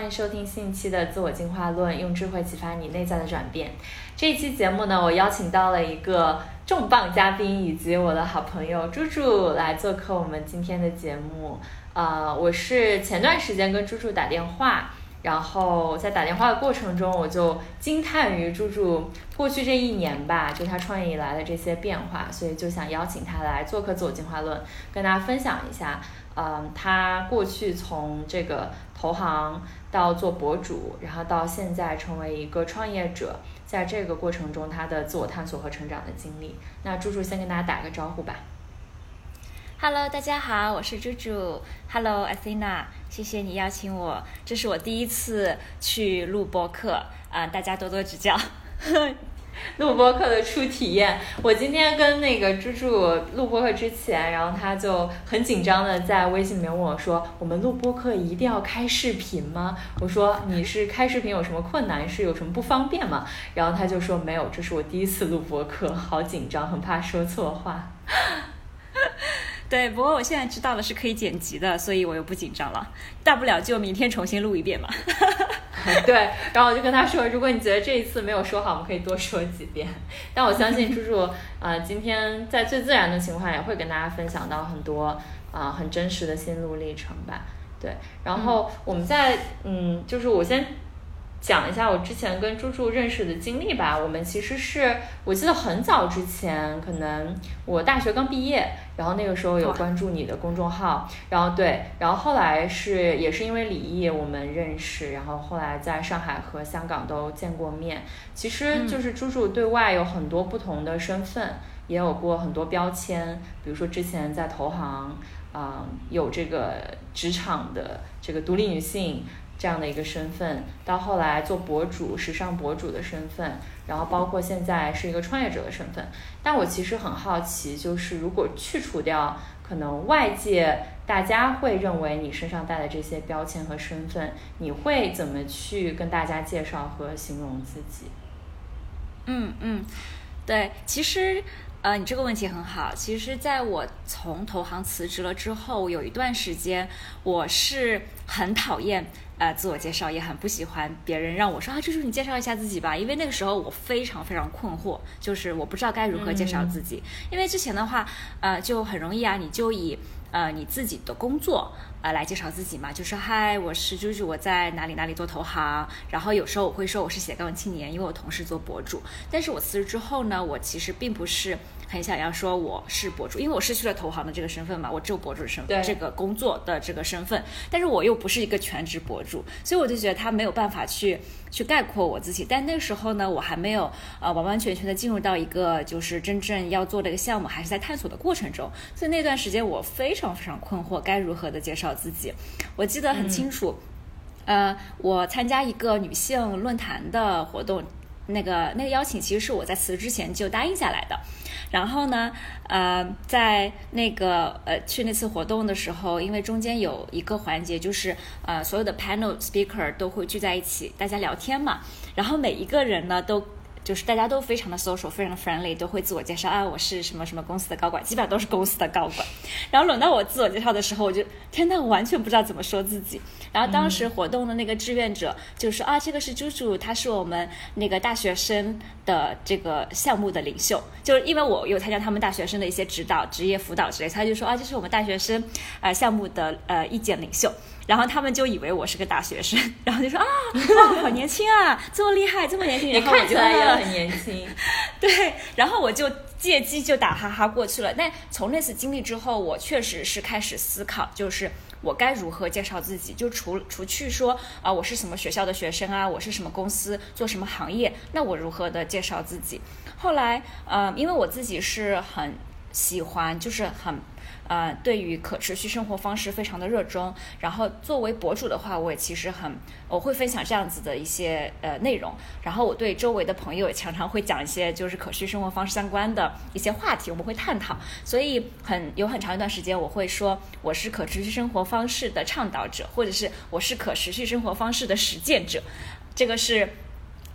欢迎收听新一期的自我进化论，用智慧启发你内在的转变。这一期节目呢，我邀请到了一个重磅嘉宾以及我的好朋友猪猪来做客我们今天的节目。呃，我是前段时间跟猪猪打电话，然后在打电话的过程中，我就惊叹于猪猪过去这一年吧，就他创业以来的这些变化，所以就想邀请他来做客自我进化论，跟大家分享一下。嗯，他过去从这个投行到做博主，然后到现在成为一个创业者，在这个过程中他的自我探索和成长的经历。那猪猪先跟大家打个招呼吧。Hello，大家好，我是猪猪。Hello，Athena，谢谢你邀请我，这是我第一次去录播客，啊，大家多多指教。录播课的初体验，我今天跟那个猪猪录播课之前，然后他就很紧张的在微信里面问我说：“我们录播课一定要开视频吗？”我说：“你是开视频有什么困难？是有什么不方便吗？”然后他就说：“没有，这是我第一次录播课，好紧张，很怕说错话。” 对，不过我现在知道了是可以剪辑的，所以我又不紧张了，大不了就明天重新录一遍嘛。对，然后我就跟他说，如果你觉得这一次没有说好，我们可以多说几遍。但我相信猪猪，呃，今天在最自然的情况也会跟大家分享到很多啊很真实的心路历程吧。对，然后我们在嗯，就是我先。讲一下我之前跟猪猪认识的经历吧。我们其实是我记得很早之前，可能我大学刚毕业，然后那个时候有关注你的公众号，然后对，然后后来是也是因为李毅我们认识，然后后来在上海和香港都见过面。其实就是猪猪对外有很多不同的身份，也有过很多标签，比如说之前在投行，啊，有这个职场的这个独立女性。这样的一个身份，到后来做博主、时尚博主的身份，然后包括现在是一个创业者的身份。但我其实很好奇，就是如果去除掉可能外界大家会认为你身上带的这些标签和身份，你会怎么去跟大家介绍和形容自己？嗯嗯，对，其实呃，你这个问题很好。其实，在我从投行辞职了之后，有一段时间我是很讨厌。呃，自我介绍也很不喜欢别人让我说啊，就是你介绍一下自己吧，因为那个时候我非常非常困惑，就是我不知道该如何介绍自己。因为之前的话，呃，就很容易啊，你就以呃你自己的工作呃来介绍自己嘛，就说嗨，我是就是，我在哪里哪里做投行，然后有时候我会说我是斜杠青年，因为我同事做博主。但是我辞职之后呢，我其实并不是。很想要说我是博主，因为我失去了投行的这个身份嘛，我只有博主的身份，这个工作的这个身份，但是我又不是一个全职博主，所以我就觉得他没有办法去去概括我自己。但那个时候呢，我还没有呃完完全全的进入到一个就是真正要做的一个项目，还是在探索的过程中，所以那段时间我非常非常困惑，该如何的介绍自己。我记得很清楚，呃，我参加一个女性论坛的活动，那个那个邀请其实是我在辞职之前就答应下来的。然后呢，呃，在那个呃去那次活动的时候，因为中间有一个环节，就是呃所有的 panel speaker 都会聚在一起，大家聊天嘛。然后每一个人呢都。就是大家都非常的 social，非常的 friendly，都会自我介绍啊，我是什么什么公司的高管，基本上都是公司的高管。然后轮到我自我介绍的时候，我就天呐，我完全不知道怎么说自己。然后当时活动的那个志愿者就说啊，这个是猪猪，他是我们那个大学生的这个项目的领袖，就是因为我有参加他们大学生的一些指导、职业辅导之类，他就说啊，这是我们大学生呃项目的呃意见领袖。然后他们就以为我是个大学生，然后就说啊，哇，好年轻啊，这么厉害，这么年轻，你看起来也很年轻。对，然后我就借机就打哈哈过去了。但从那次经历之后，我确实是开始思考，就是我该如何介绍自己。就除除去说啊，我是什么学校的学生啊，我是什么公司做什么行业，那我如何的介绍自己？后来，呃，因为我自己是很喜欢，就是很。呃，对于可持续生活方式非常的热衷，然后作为博主的话，我也其实很我会分享这样子的一些呃内容，然后我对周围的朋友也常常会讲一些就是可持续生活方式相关的一些话题，我们会探讨，所以很有很长一段时间我会说我是可持续生活方式的倡导者，或者是我是可持续生活方式的实践者，这个是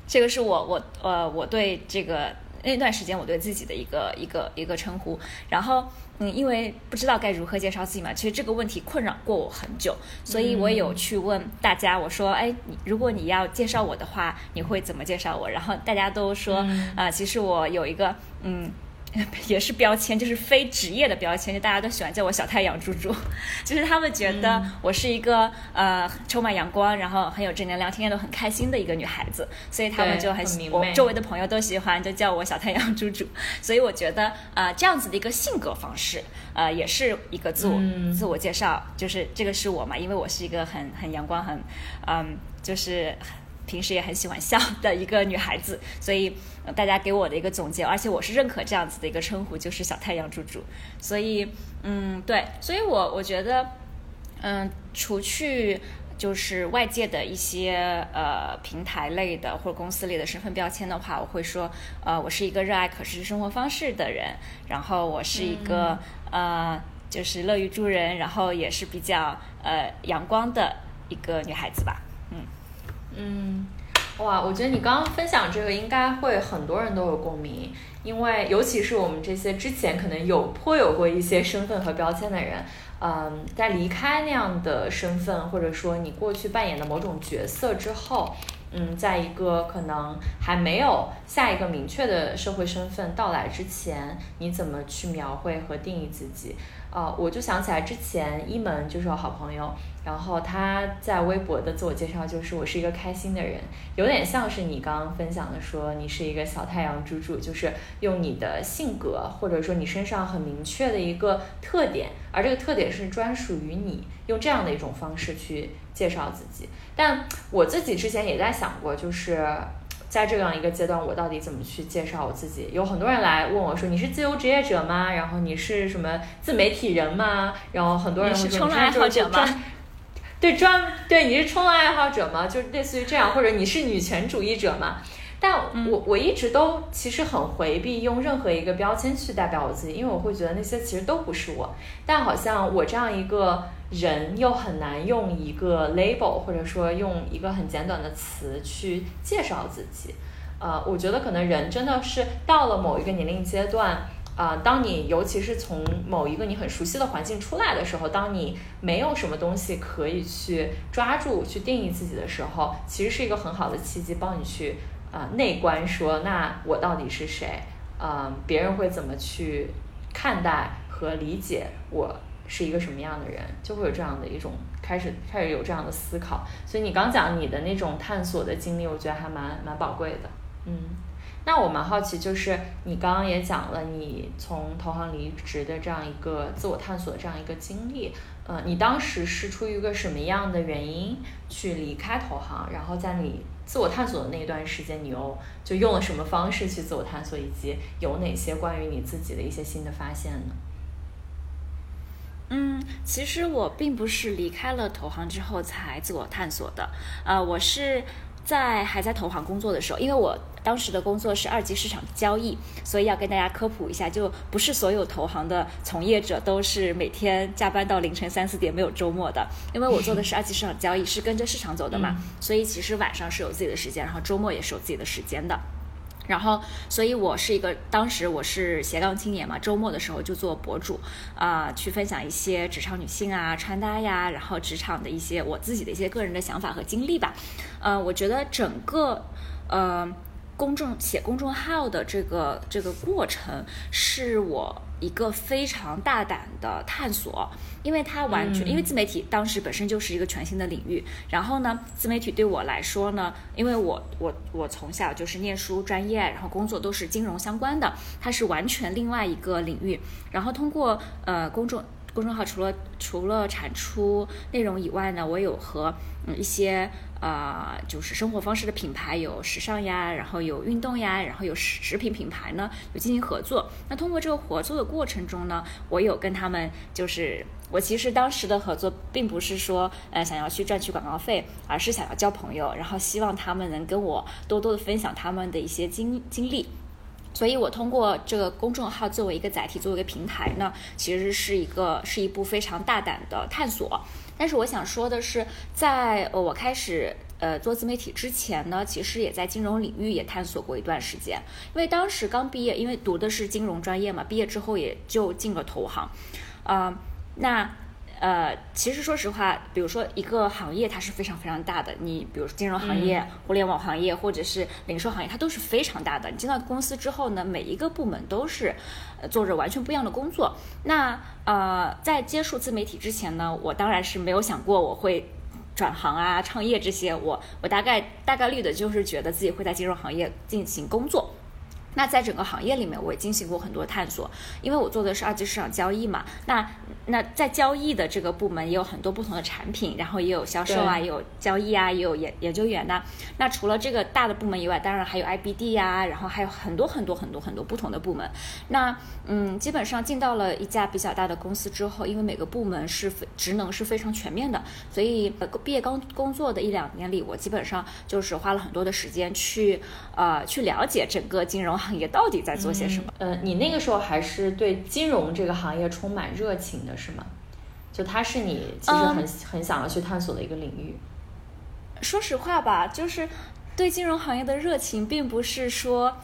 这个是我我呃我对这个。那段时间我对自己的一个一个一个称呼。然后，嗯，因为不知道该如何介绍自己嘛，其实这个问题困扰过我很久，所以我有去问大家，我说，哎，你如果你要介绍我的话，你会怎么介绍我？然后大家都说，啊，其实我有一个，嗯。也是标签，就是非职业的标签，就大家都喜欢叫我小太阳猪猪，就是他们觉得我是一个呃充满阳光，然后很有正能量，天天都很开心的一个女孩子，所以他们就很喜，我周围的朋友都喜欢就叫我小太阳猪猪，所以我觉得呃这样子的一个性格方式，呃也是一个自我自我介绍，就是这个是我嘛，因为我是一个很很阳光很嗯就是。平时也很喜欢笑的一个女孩子，所以大家给我的一个总结，而且我是认可这样子的一个称呼，就是小太阳猪猪。所以，嗯，对，所以我我觉得，嗯，除去就是外界的一些呃平台类的或者公司类的身份标签的话，我会说，呃，我是一个热爱可持续生活方式的人，然后我是一个呃就是乐于助人，然后也是比较呃阳光的一个女孩子吧。嗯，哇，我觉得你刚刚分享这个应该会很多人都有共鸣，因为尤其是我们这些之前可能有颇有过一些身份和标签的人，嗯，在离开那样的身份或者说你过去扮演的某种角色之后，嗯，在一个可能还没有下一个明确的社会身份到来之前，你怎么去描绘和定义自己？哦，我就想起来之前一门就是我好朋友，然后他在微博的自我介绍就是我是一个开心的人，有点像是你刚刚分享的说你是一个小太阳猪猪，就是用你的性格或者说你身上很明确的一个特点，而这个特点是专属于你，用这样的一种方式去介绍自己。但我自己之前也在想过，就是。在这样一个阶段，我到底怎么去介绍我自己？有很多人来问我说：“你是自由职业者吗？然后你是什么自媒体人吗？”然后很多人会说：“冲浪爱好者吗？”对，专对你是冲浪爱好者吗？就类似于这样，或者你是女权主义者吗？但我我一直都其实很回避用任何一个标签去代表我自己，因为我会觉得那些其实都不是我。但好像我这样一个。人又很难用一个 label，或者说用一个很简短的词去介绍自己。呃，我觉得可能人真的是到了某一个年龄阶段，啊，当你尤其是从某一个你很熟悉的环境出来的时候，当你没有什么东西可以去抓住、去定义自己的时候，其实是一个很好的契机，帮你去啊内观，说那我到底是谁？嗯，别人会怎么去看待和理解我？是一个什么样的人，就会有这样的一种开始，开始有这样的思考。所以你刚讲你的那种探索的经历，我觉得还蛮蛮宝贵的。嗯，那我蛮好奇，就是你刚刚也讲了你从投行离职的这样一个自我探索的这样一个经历。呃，你当时是出于一个什么样的原因去离开投行？然后在你自我探索的那一段时间，你又就用了什么方式去自我探索，以及有哪些关于你自己的一些新的发现呢？嗯，其实我并不是离开了投行之后才自我探索的，呃，我是在还在投行工作的时候，因为我当时的工作是二级市场交易，所以要跟大家科普一下，就不是所有投行的从业者都是每天加班到凌晨三四点没有周末的，因为我做的是二级市场交易，是跟着市场走的嘛，所以其实晚上是有自己的时间，然后周末也是有自己的时间的。然后，所以我是一个，当时我是斜杠青年嘛，周末的时候就做博主，啊，去分享一些职场女性啊、穿搭呀，然后职场的一些我自己的一些个人的想法和经历吧。呃，我觉得整个，呃。公众写公众号的这个这个过程，是我一个非常大胆的探索，因为它完全因为自媒体当时本身就是一个全新的领域。然后呢，自媒体对我来说呢，因为我我我从小就是念书专业，然后工作都是金融相关的，它是完全另外一个领域。然后通过呃公众公众号，除了除了产出内容以外呢，我有和一些。啊，就是生活方式的品牌有时尚呀，然后有运动呀，然后有食食品品牌呢，有进行合作。那通过这个合作的过程中呢，我有跟他们，就是我其实当时的合作并不是说呃想要去赚取广告费，而是想要交朋友，然后希望他们能跟我多多的分享他们的一些经经历。所以我通过这个公众号作为一个载体，作为一个平台呢，其实是一个是一部非常大胆的探索。但是我想说的是，在我开始呃做自媒体之前呢，其实也在金融领域也探索过一段时间。因为当时刚毕业，因为读的是金融专业嘛，毕业之后也就进了投行，啊，那。呃，其实说实话，比如说一个行业它是非常非常大的，你比如说金融行业、互联网行业或者是零售行业，它都是非常大的。你进到公司之后呢，每一个部门都是做着完全不一样的工作。那呃，在接触自媒体之前呢，我当然是没有想过我会转行啊、创业这些。我我大概大概率的就是觉得自己会在金融行业进行工作。那在整个行业里面，我也进行过很多探索，因为我做的是二级市场交易嘛。那那在交易的这个部门也有很多不同的产品，然后也有销售啊，也有交易啊，也有研研究员呐。那除了这个大的部门以外，当然还有 IBD 呀，然后还有很多很多很多很多不同的部门。那嗯，基本上进到了一家比较大的公司之后，因为每个部门是职能是非常全面的，所以呃毕业刚工作的一两年里，我基本上就是花了很多的时间去呃去了解整个金融行业到底在做些什么。呃，你那个时候还是对金融这个行业充满热情的。是吗？就它是你其实很很想要去探索的一个领域。说实话吧，就是对金融行业的热情，并不是说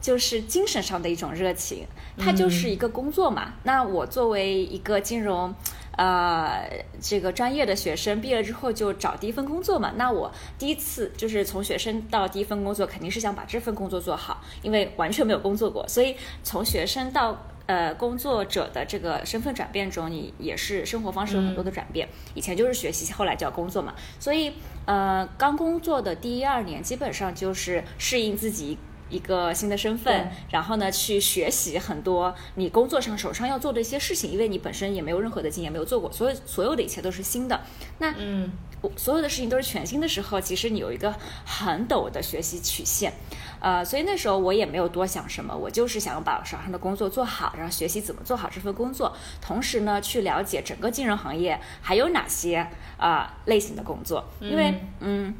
就是精神上的一种热情，它就是一个工作嘛。那我作为一个金融呃这个专业的学生，毕业之后就找第一份工作嘛。那我第一次就是从学生到第一份工作，肯定是想把这份工作做好，因为完全没有工作过，所以从学生到。呃，工作者的这个身份转变中，你也是生活方式有很多的转变。以前就是学习，后来就要工作嘛。所以，呃，刚工作的第一二年，基本上就是适应自己一个新的身份，然后呢，去学习很多你工作上手上要做的一些事情，因为你本身也没有任何的经验，没有做过，所有所有的一切都是新的。那嗯，所有的事情都是全新的时候，其实你有一个很陡的学习曲线。呃，所以那时候我也没有多想什么，我就是想要把手上的工作做好，然后学习怎么做好这份工作，同时呢，去了解整个金融行业还有哪些啊类型的工作，因为嗯。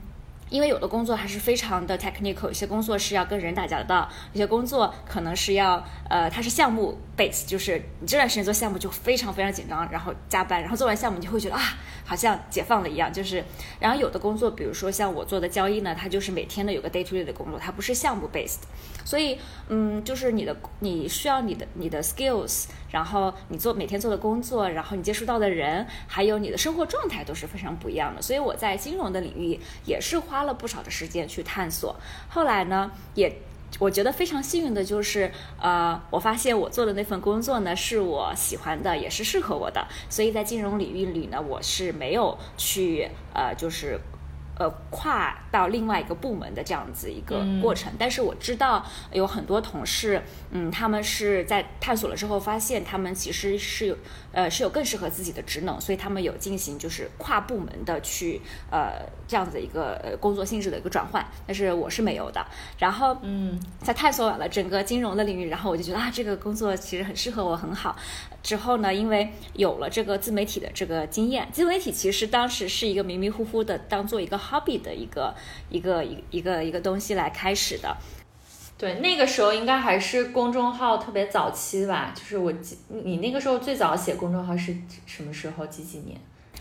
因为有的工作还是非常的 technical，有些工作是要跟人打交道，有些工作可能是要呃，它是项目 base，就是你这段时间做项目就非常非常紧张，然后加班，然后做完项目你就会觉得啊，好像解放了一样。就是，然后有的工作，比如说像我做的交易呢，它就是每天的有个 day to day 的工作，它不是项目 based，所以嗯，就是你的你需要你的你的 skills，然后你做每天做的工作，然后你接触到的人，还有你的生活状态都是非常不一样的。所以我在金融的领域也是花。了不少的时间去探索，后来呢，也我觉得非常幸运的就是，呃，我发现我做的那份工作呢是我喜欢的，也是适合我的，所以在金融领域里呢，我是没有去呃，就是。呃，跨到另外一个部门的这样子一个过程，但是我知道有很多同事，嗯，他们是在探索了之后发现，他们其实是有，呃，是有更适合自己的职能，所以他们有进行就是跨部门的去，呃，这样子一个呃工作性质的一个转换，但是我是没有的。然后，嗯，在探索完了整个金融的领域，然后我就觉得啊，这个工作其实很适合我，很好。之后呢，因为有了这个自媒体的这个经验，自媒体其实当时是一个迷迷糊糊的，当做一个 hobby 的一个一个一一个一个东西来开始的。对，那个时候应该还是公众号特别早期吧，就是我记你那个时候最早写公众号是什么时候？几几年？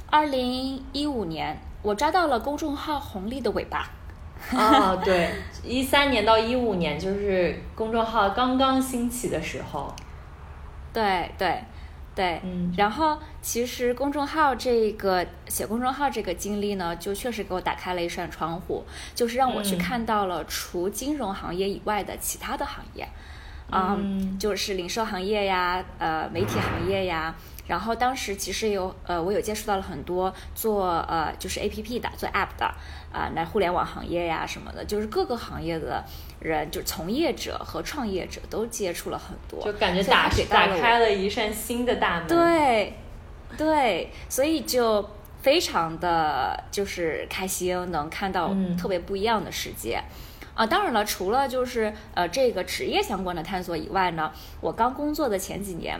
二零一五年，我抓到了公众号红利的尾巴。哦，对，一三年到一五年就是公众号刚刚兴起的时候。对 对。对，嗯，然后其实公众号这个写公众号这个经历呢，就确实给我打开了一扇窗户，就是让我去看到了除金融行业以外的其他的行业，啊，就是零售行业呀，呃，媒体行业呀。然后当时其实有呃，我有接触到了很多做呃就是 A P P 的做 App 的啊，那互联网行业呀什么的，就是各个行业的人，就从业者和创业者都接触了很多，就感觉打打开了一扇新的大门。对，对，所以就非常的就是开心，能看到特别不一样的世界啊。当然了，除了就是呃这个职业相关的探索以外呢，我刚工作的前几年。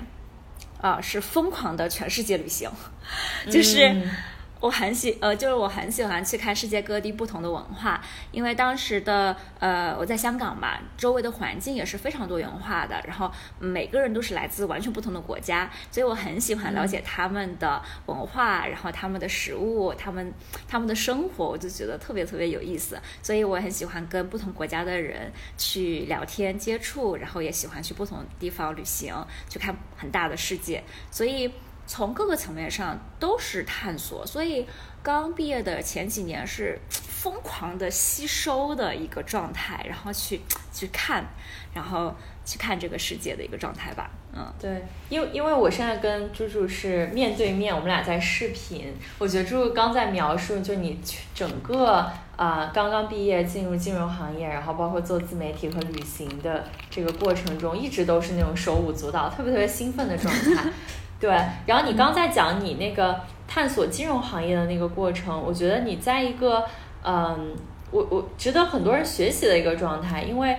啊，是疯狂的全世界旅行，就是我很喜呃，就是我很喜欢去看世界各地不同的文化，因为当时的呃我在香港嘛，周围的环境也是非常多元化的，然后每个人都是来自完全不同的国家，所以我很喜欢了解他们的文化，然后他们的食物，他们他们的生活，我就觉得特别特别有意思，所以我很喜欢跟不同国家的人去聊天接触，然后也喜欢去不同地方旅行，去看很大的世界，所以。从各个层面上都是探索，所以刚毕业的前几年是疯狂的吸收的一个状态，然后去去看，然后去看这个世界的一个状态吧。嗯，对，因为因为我现在跟猪猪是面对面，我们俩在视频。我觉得猪猪刚在描述，就你整个啊刚刚毕业进入金融行业，然后包括做自媒体和旅行的这个过程中，一直都是那种手舞足蹈、特别特别兴奋的状态。对，然后你刚在讲你那个探索金融行业的那个过程，我觉得你在一个嗯，我我值得很多人学习的一个状态，因为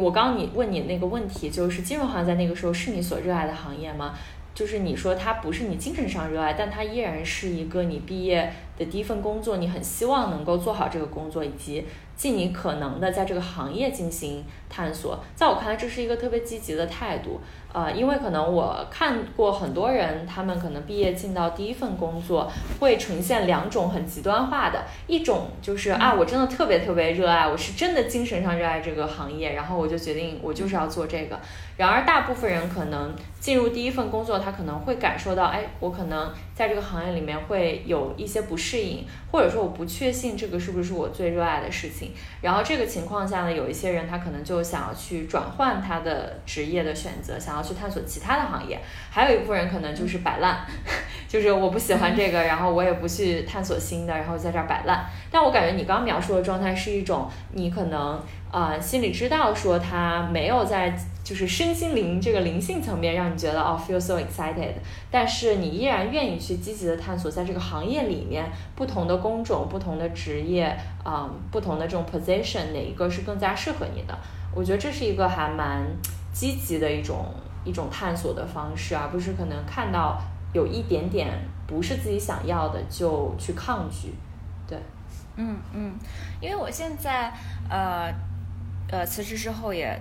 我刚你问你那个问题，就是金融行业在那个时候是你所热爱的行业吗？就是你说它不是你精神上热爱，但它依然是一个你毕业第一份工作，你很希望能够做好这个工作，以及尽你可能的在这个行业进行探索。在我看来，这是一个特别积极的态度。呃，因为可能我看过很多人，他们可能毕业进到第一份工作，会呈现两种很极端化的，一种就是啊，我真的特别特别热爱，我是真的精神上热爱这个行业，然后我就决定我就是要做这个。然而大部分人可能进入第一份工作，他可能会感受到，哎，我可能在这个行业里面会有一些不适适应，或者说我不确信这个是不是我最热爱的事情。然后这个情况下呢，有一些人他可能就想要去转换他的职业的选择，想要。去探索其他的行业，还有一部分人可能就是摆烂，就是我不喜欢这个，然后我也不去探索新的，然后在这儿摆烂。但我感觉你刚刚描述的状态是一种，你可能啊心里知道说他没有在就是身心灵这个灵性层面让你觉得哦 feel so excited，但是你依然愿意去积极的探索在这个行业里面不同的工种、不同的职业啊、不同的这种 position 哪一个是更加适合你的？我觉得这是一个还蛮积极的一种。一种探索的方式，而不是可能看到有一点点不是自己想要的就去抗拒。对，嗯嗯，因为我现在呃呃辞职之后也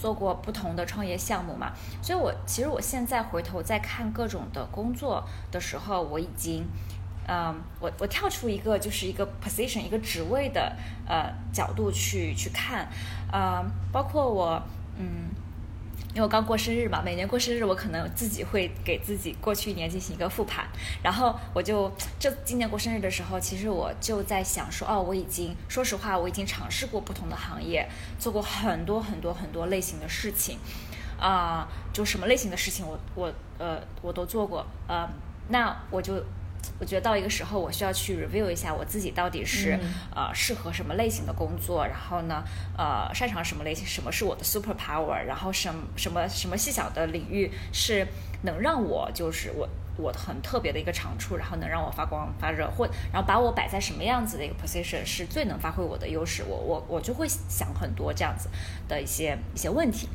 做过不同的创业项目嘛，所以我其实我现在回头在看各种的工作的时候，我已经嗯我我跳出一个就是一个 position 一个职位的呃角度去去看嗯，包括我嗯。因为我刚过生日嘛，每年过生日我可能自己会给自己过去一年进行一个复盘，然后我就这今年过生日的时候，其实我就在想说，哦，我已经说实话，我已经尝试过不同的行业，做过很多很多很多类型的事情，啊，就什么类型的事情我我呃我都做过，呃，那我就。我觉得到一个时候，我需要去 review 一下我自己到底是呃适合什么类型的工作，然后呢，呃擅长什么类型，什么是我的 super power，然后什什么什么细小的领域是能让我就是我我很特别的一个长处，然后能让我发光发热，或然后把我摆在什么样子的一个 position 是最能发挥我的优势，我我我就会想很多这样子的一些一些问题，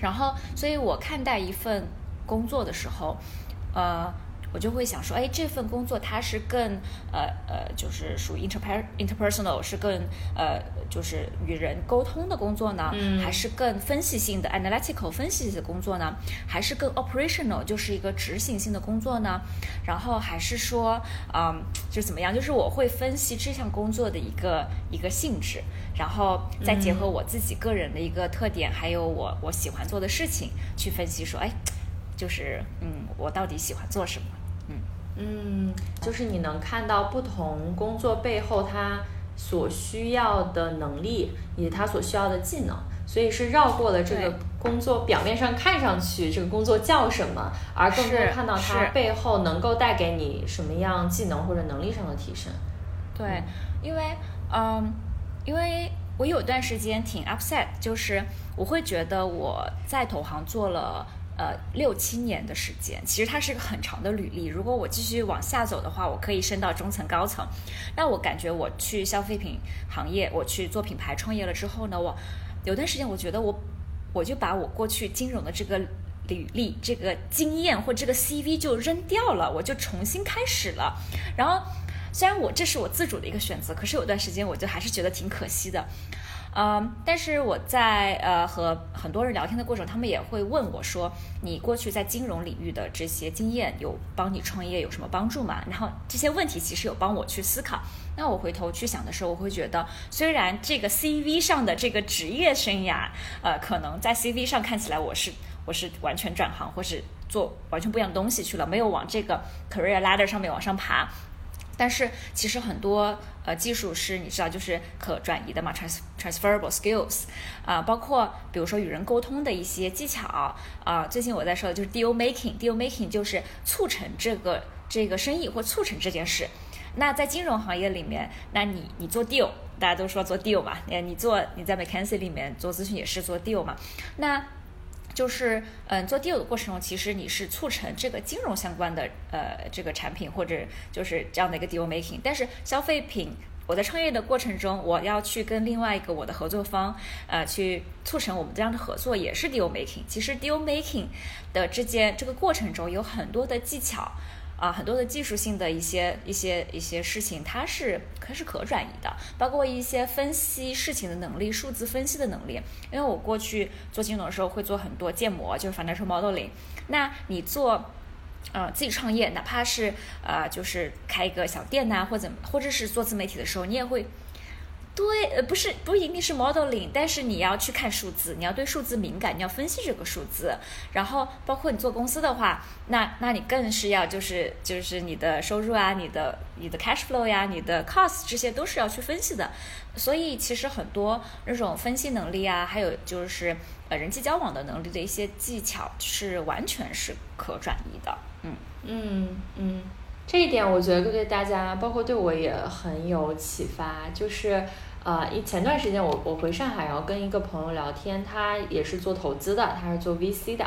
然后所以我看待一份工作的时候，呃。我就会想说，哎，这份工作它是更呃呃，就是属于 interper interpersonal，是更呃，就是与人沟通的工作呢，还是更分析性的 analytical 分析性的工作呢？还是更 operational，就是一个执行性的工作呢？然后还是说，嗯，就怎么样？就是我会分析这项工作的一个一个性质，然后再结合我自己个人的一个特点，还有我我喜欢做的事情去分析，说，哎，就是嗯，我到底喜欢做什么？嗯，就是你能看到不同工作背后他所需要的能力，以及他所需要的技能，所以是绕过了这个工作表面上看上去这个工作叫什么，而更多看到它背后能够带给你什么样技能或者能力上的提升。对，因为嗯，因为我有段时间挺 upset，就是我会觉得我在投行做了。呃，六七年的时间，其实它是个很长的履历。如果我继续往下走的话，我可以升到中层、高层。那我感觉我去消费品行业，我去做品牌创业了之后呢，我有段时间我觉得我，我就把我过去金融的这个履历、这个经验或这个 CV 就扔掉了，我就重新开始了。然后虽然我这是我自主的一个选择，可是有段时间我就还是觉得挺可惜的。嗯，但是我在呃和很多人聊天的过程，他们也会问我说：“你过去在金融领域的这些经验，有帮你创业有什么帮助吗？”然后这些问题其实有帮我去思考。那我回头去想的时候，我会觉得，虽然这个 CV 上的这个职业生涯，呃，可能在 CV 上看起来我是我是完全转行或是做完全不一样的东西去了，没有往这个 career ladder 上面往上爬。但是其实很多呃技术是你知道就是可转移的嘛，trans transferable skills 啊，包括比如说与人沟通的一些技巧啊。最近我在说的就是 deal making，deal making 就是促成这个这个生意或促成这件事。那在金融行业里面，那你你做 deal，大家都说做 deal 嘛，呃，你做你在 McKinsey 里面做咨询也是做 deal 嘛，那。就是，嗯，做 deal 的过程中，其实你是促成这个金融相关的，呃，这个产品或者就是这样的一个 deal making。但是消费品，我在创业的过程中，我要去跟另外一个我的合作方，呃，去促成我们这样的合作，也是 deal making。其实 deal making 的之间这个过程中有很多的技巧。啊，很多的技术性的一些一些一些事情，它是它是可转移的，包括一些分析事情的能力、数字分析的能力。因为我过去做金融的时候会做很多建模，就是 financial modeling。那你做呃自己创业，哪怕是呃就是开一个小店呐，或者或者是做自媒体的时候，你也会。对，呃，不是，不一定是 modeling，但是你要去看数字，你要对数字敏感，你要分析这个数字，然后包括你做公司的话，那那你更是要就是就是你的收入啊，你的你的 cash flow 呀，你的 cost 这些都是要去分析的，所以其实很多那种分析能力啊，还有就是呃人际交往的能力的一些技巧是完全是可转移的，嗯。嗯嗯。这一点我觉得对大家，包括对我也很有启发。就是，呃，一前段时间我我回上海，然后跟一个朋友聊天，他也是做投资的，他是做 VC 的，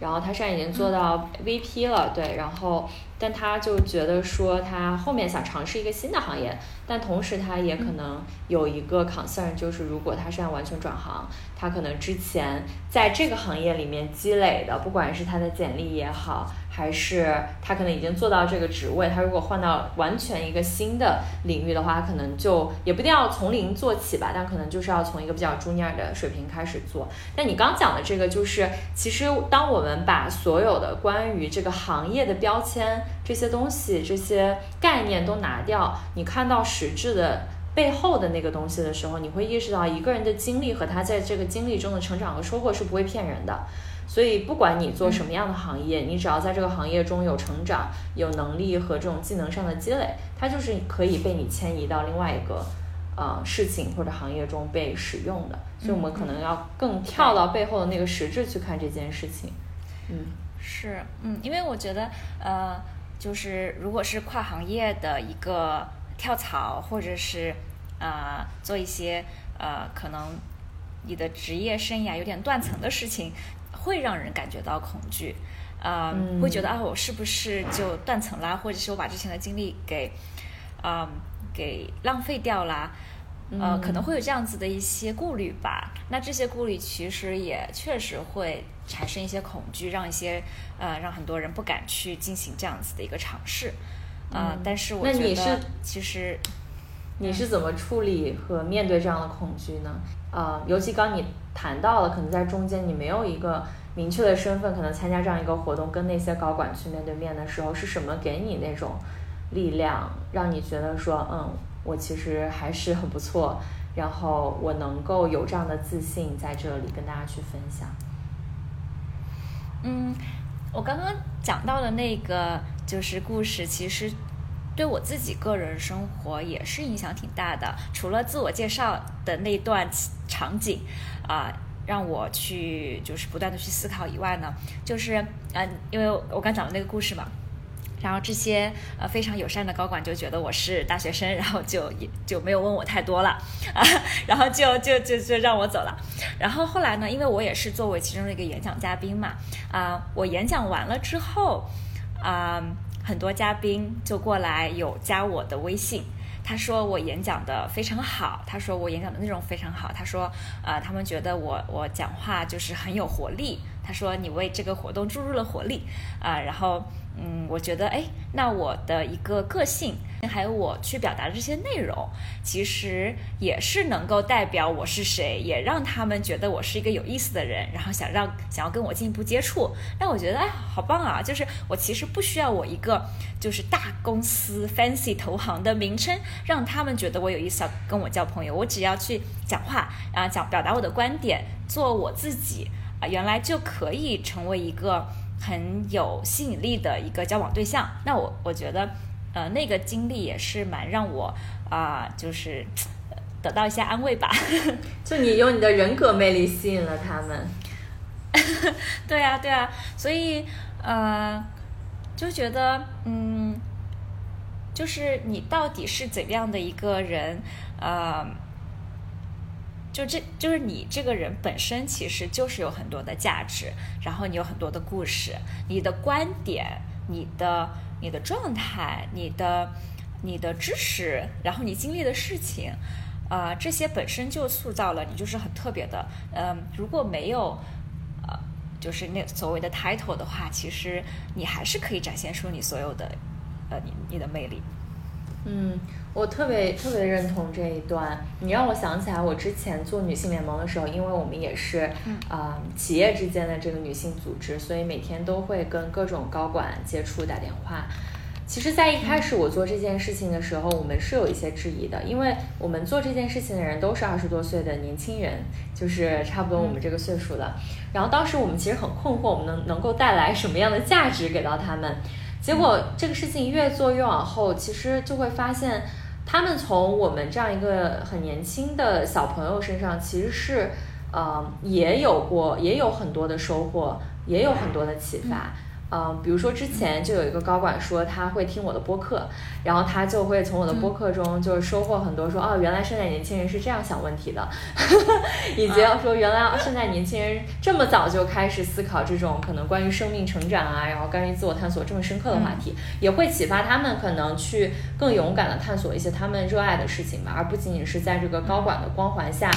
然后他现在已经做到 VP 了，对，然后。但他就觉得说，他后面想尝试一个新的行业，但同时他也可能有一个 concern，就是如果他现在完全转行，他可能之前在这个行业里面积累的，不管是他的简历也好，还是他可能已经做到这个职位，他如果换到完全一个新的领域的话，可能就也不一定要从零做起吧，但可能就是要从一个比较 junior 的水平开始做。那你刚讲的这个，就是其实当我们把所有的关于这个行业的标签。这些东西、这些概念都拿掉，你看到实质的背后的那个东西的时候，你会意识到一个人的经历和他在这个经历中的成长和收获是不会骗人的。所以，不管你做什么样的行业，你只要在这个行业中有成长、有能力和这种技能上的积累，它就是可以被你迁移到另外一个呃事情或者行业中被使用的。所以我们可能要更跳到背后的那个实质去看这件事情。嗯，是，嗯，因为我觉得，呃。就是如果是跨行业的一个跳槽，或者是呃做一些呃可能你的职业生涯有点断层的事情，会让人感觉到恐惧，啊，会觉得啊我是不是就断层啦，或者是我把之前的经历给啊给浪费掉啦。呃，可能会有这样子的一些顾虑吧。那这些顾虑其实也确实会产生一些恐惧，让一些呃让很多人不敢去进行这样子的一个尝试。啊，但是我觉得其实你是怎么处理和面对这样的恐惧呢？啊，尤其刚你谈到了，可能在中间你没有一个明确的身份，可能参加这样一个活动，跟那些高管去面对面的时候，是什么给你那种力量，让你觉得说，嗯。我其实还是很不错，然后我能够有这样的自信在这里跟大家去分享。嗯，我刚刚讲到的那个就是故事，其实对我自己个人生活也是影响挺大的。除了自我介绍的那段场景啊，让我去就是不断的去思考以外呢，就是嗯，因为我刚讲的那个故事嘛。然后这些呃非常友善的高管就觉得我是大学生，然后就也就没有问我太多了啊，然后就就就就让我走了。然后后来呢，因为我也是作为其中的一个演讲嘉宾嘛，啊，我演讲完了之后，啊，很多嘉宾就过来有加我的微信，他说我演讲的非常好，他说我演讲的内容非常好，他说呃他们觉得我我讲话就是很有活力，他说你为这个活动注入了活力啊，然后。嗯，我觉得，哎，那我的一个个性，还有我去表达的这些内容，其实也是能够代表我是谁，也让他们觉得我是一个有意思的人，然后想让想要跟我进一步接触。那我觉得，哎，好棒啊！就是我其实不需要我一个就是大公司 fancy 投行的名称，让他们觉得我有意思，要跟我交朋友。我只要去讲话啊，讲表达我的观点，做我自己啊，原来就可以成为一个。很有吸引力的一个交往对象，那我我觉得，呃，那个经历也是蛮让我啊，就是得到一些安慰吧。就你用你的人格魅力吸引了他们。对啊，对啊，所以呃，就觉得嗯，就是你到底是怎样的一个人，呃。就这就是你这个人本身，其实就是有很多的价值，然后你有很多的故事，你的观点，你的你的状态，你的你的知识，然后你经历的事情，啊，这些本身就塑造了你，就是很特别的。嗯，如果没有呃，就是那所谓的 title 的话，其实你还是可以展现出你所有的呃你你的魅力。嗯。我特别特别认同这一段，你让我想起来，我之前做女性联盟的时候，因为我们也是，啊，企业之间的这个女性组织，所以每天都会跟各种高管接触打电话。其实，在一开始我做这件事情的时候，我们是有一些质疑的，因为我们做这件事情的人都是二十多岁的年轻人，就是差不多我们这个岁数的。然后当时我们其实很困惑，我们能能够带来什么样的价值给到他们？结果这个事情越做越往后，其实就会发现。他们从我们这样一个很年轻的小朋友身上，其实是，呃，也有过，也有很多的收获，也有很多的启发。比如说之前就有一个高管说他会听我的播客，然后他就会从我的播客中就是收获很多，说哦，原来现在年轻人是这样想问题的，以及要说原来现在年轻人这么早就开始思考这种可能关于生命成长啊，然后关于自我探索这么深刻的话题，也会启发他们可能去更勇敢的探索一些他们热爱的事情吧，而不仅仅是在这个高管的光环下。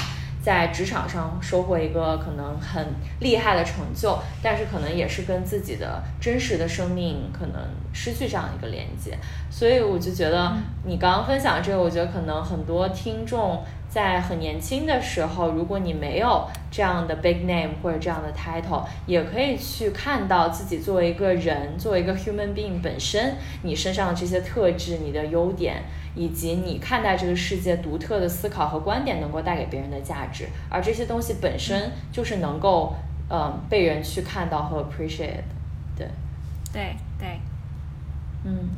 在职场上收获一个可能很厉害的成就，但是可能也是跟自己的真实的生命可能失去这样一个连接，所以我就觉得你刚刚分享这个，我觉得可能很多听众在很年轻的时候，如果你没有这样的 big name 或者这样的 title，也可以去看到自己作为一个人，作为一个 human being 本身，你身上的这些特质，你的优点。以及你看待这个世界独特的思考和观点能够带给别人的价值，而这些东西本身就是能够，嗯，被人去看到和 appreciate 对，对对，嗯，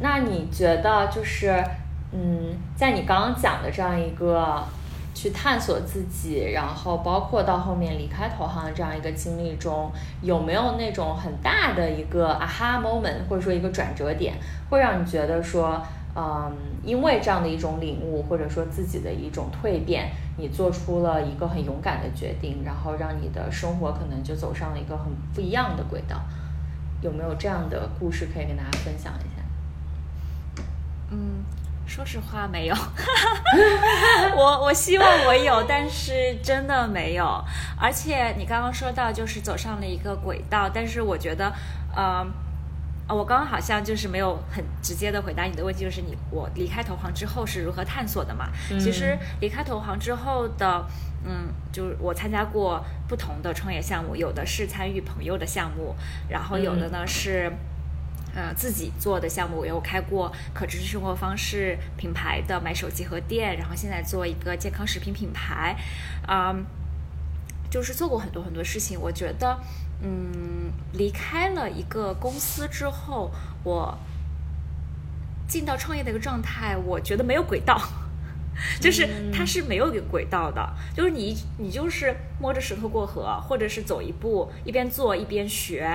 那你觉得就是，嗯，在你刚刚讲的这样一个去探索自己，然后包括到后面离开投行的这样一个经历中，有没有那种很大的一个 aha moment，或者说一个转折点，会让你觉得说？嗯，因为这样的一种领悟，或者说自己的一种蜕变，你做出了一个很勇敢的决定，然后让你的生活可能就走上了一个很不一样的轨道。有没有这样的故事可以跟大家分享一下？嗯，说实话没有。我我希望我有，但是真的没有。而且你刚刚说到就是走上了一个轨道，但是我觉得，呃。啊，我刚刚好像就是没有很直接的回答你的问题，就是你我离开投行之后是如何探索的嘛？其实离开投行之后的，嗯，就是我参加过不同的创业项目，有的是参与朋友的项目，然后有的呢是，呃，自己做的项目。我有开过可持续生活方式品牌的买手集合店，然后现在做一个健康食品品牌，啊，就是做过很多很多事情。我觉得。嗯，离开了一个公司之后，我进到创业的一个状态，我觉得没有轨道，就是它是没有一个轨道的，就是你你就是摸着石头过河，或者是走一步一边做一边学，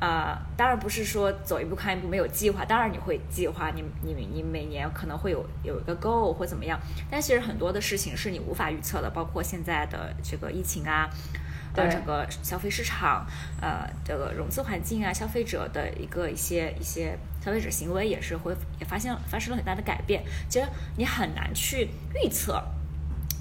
呃，当然不是说走一步看一步没有计划，当然你会计划，你你你每年可能会有有一个 goal 或怎么样，但其实很多的事情是你无法预测的，包括现在的这个疫情啊。呃整个消费市场，呃这个融资环境啊，消费者的一个一些一些消费者行为也是会也发现发生了很大的改变。其实你很难去预测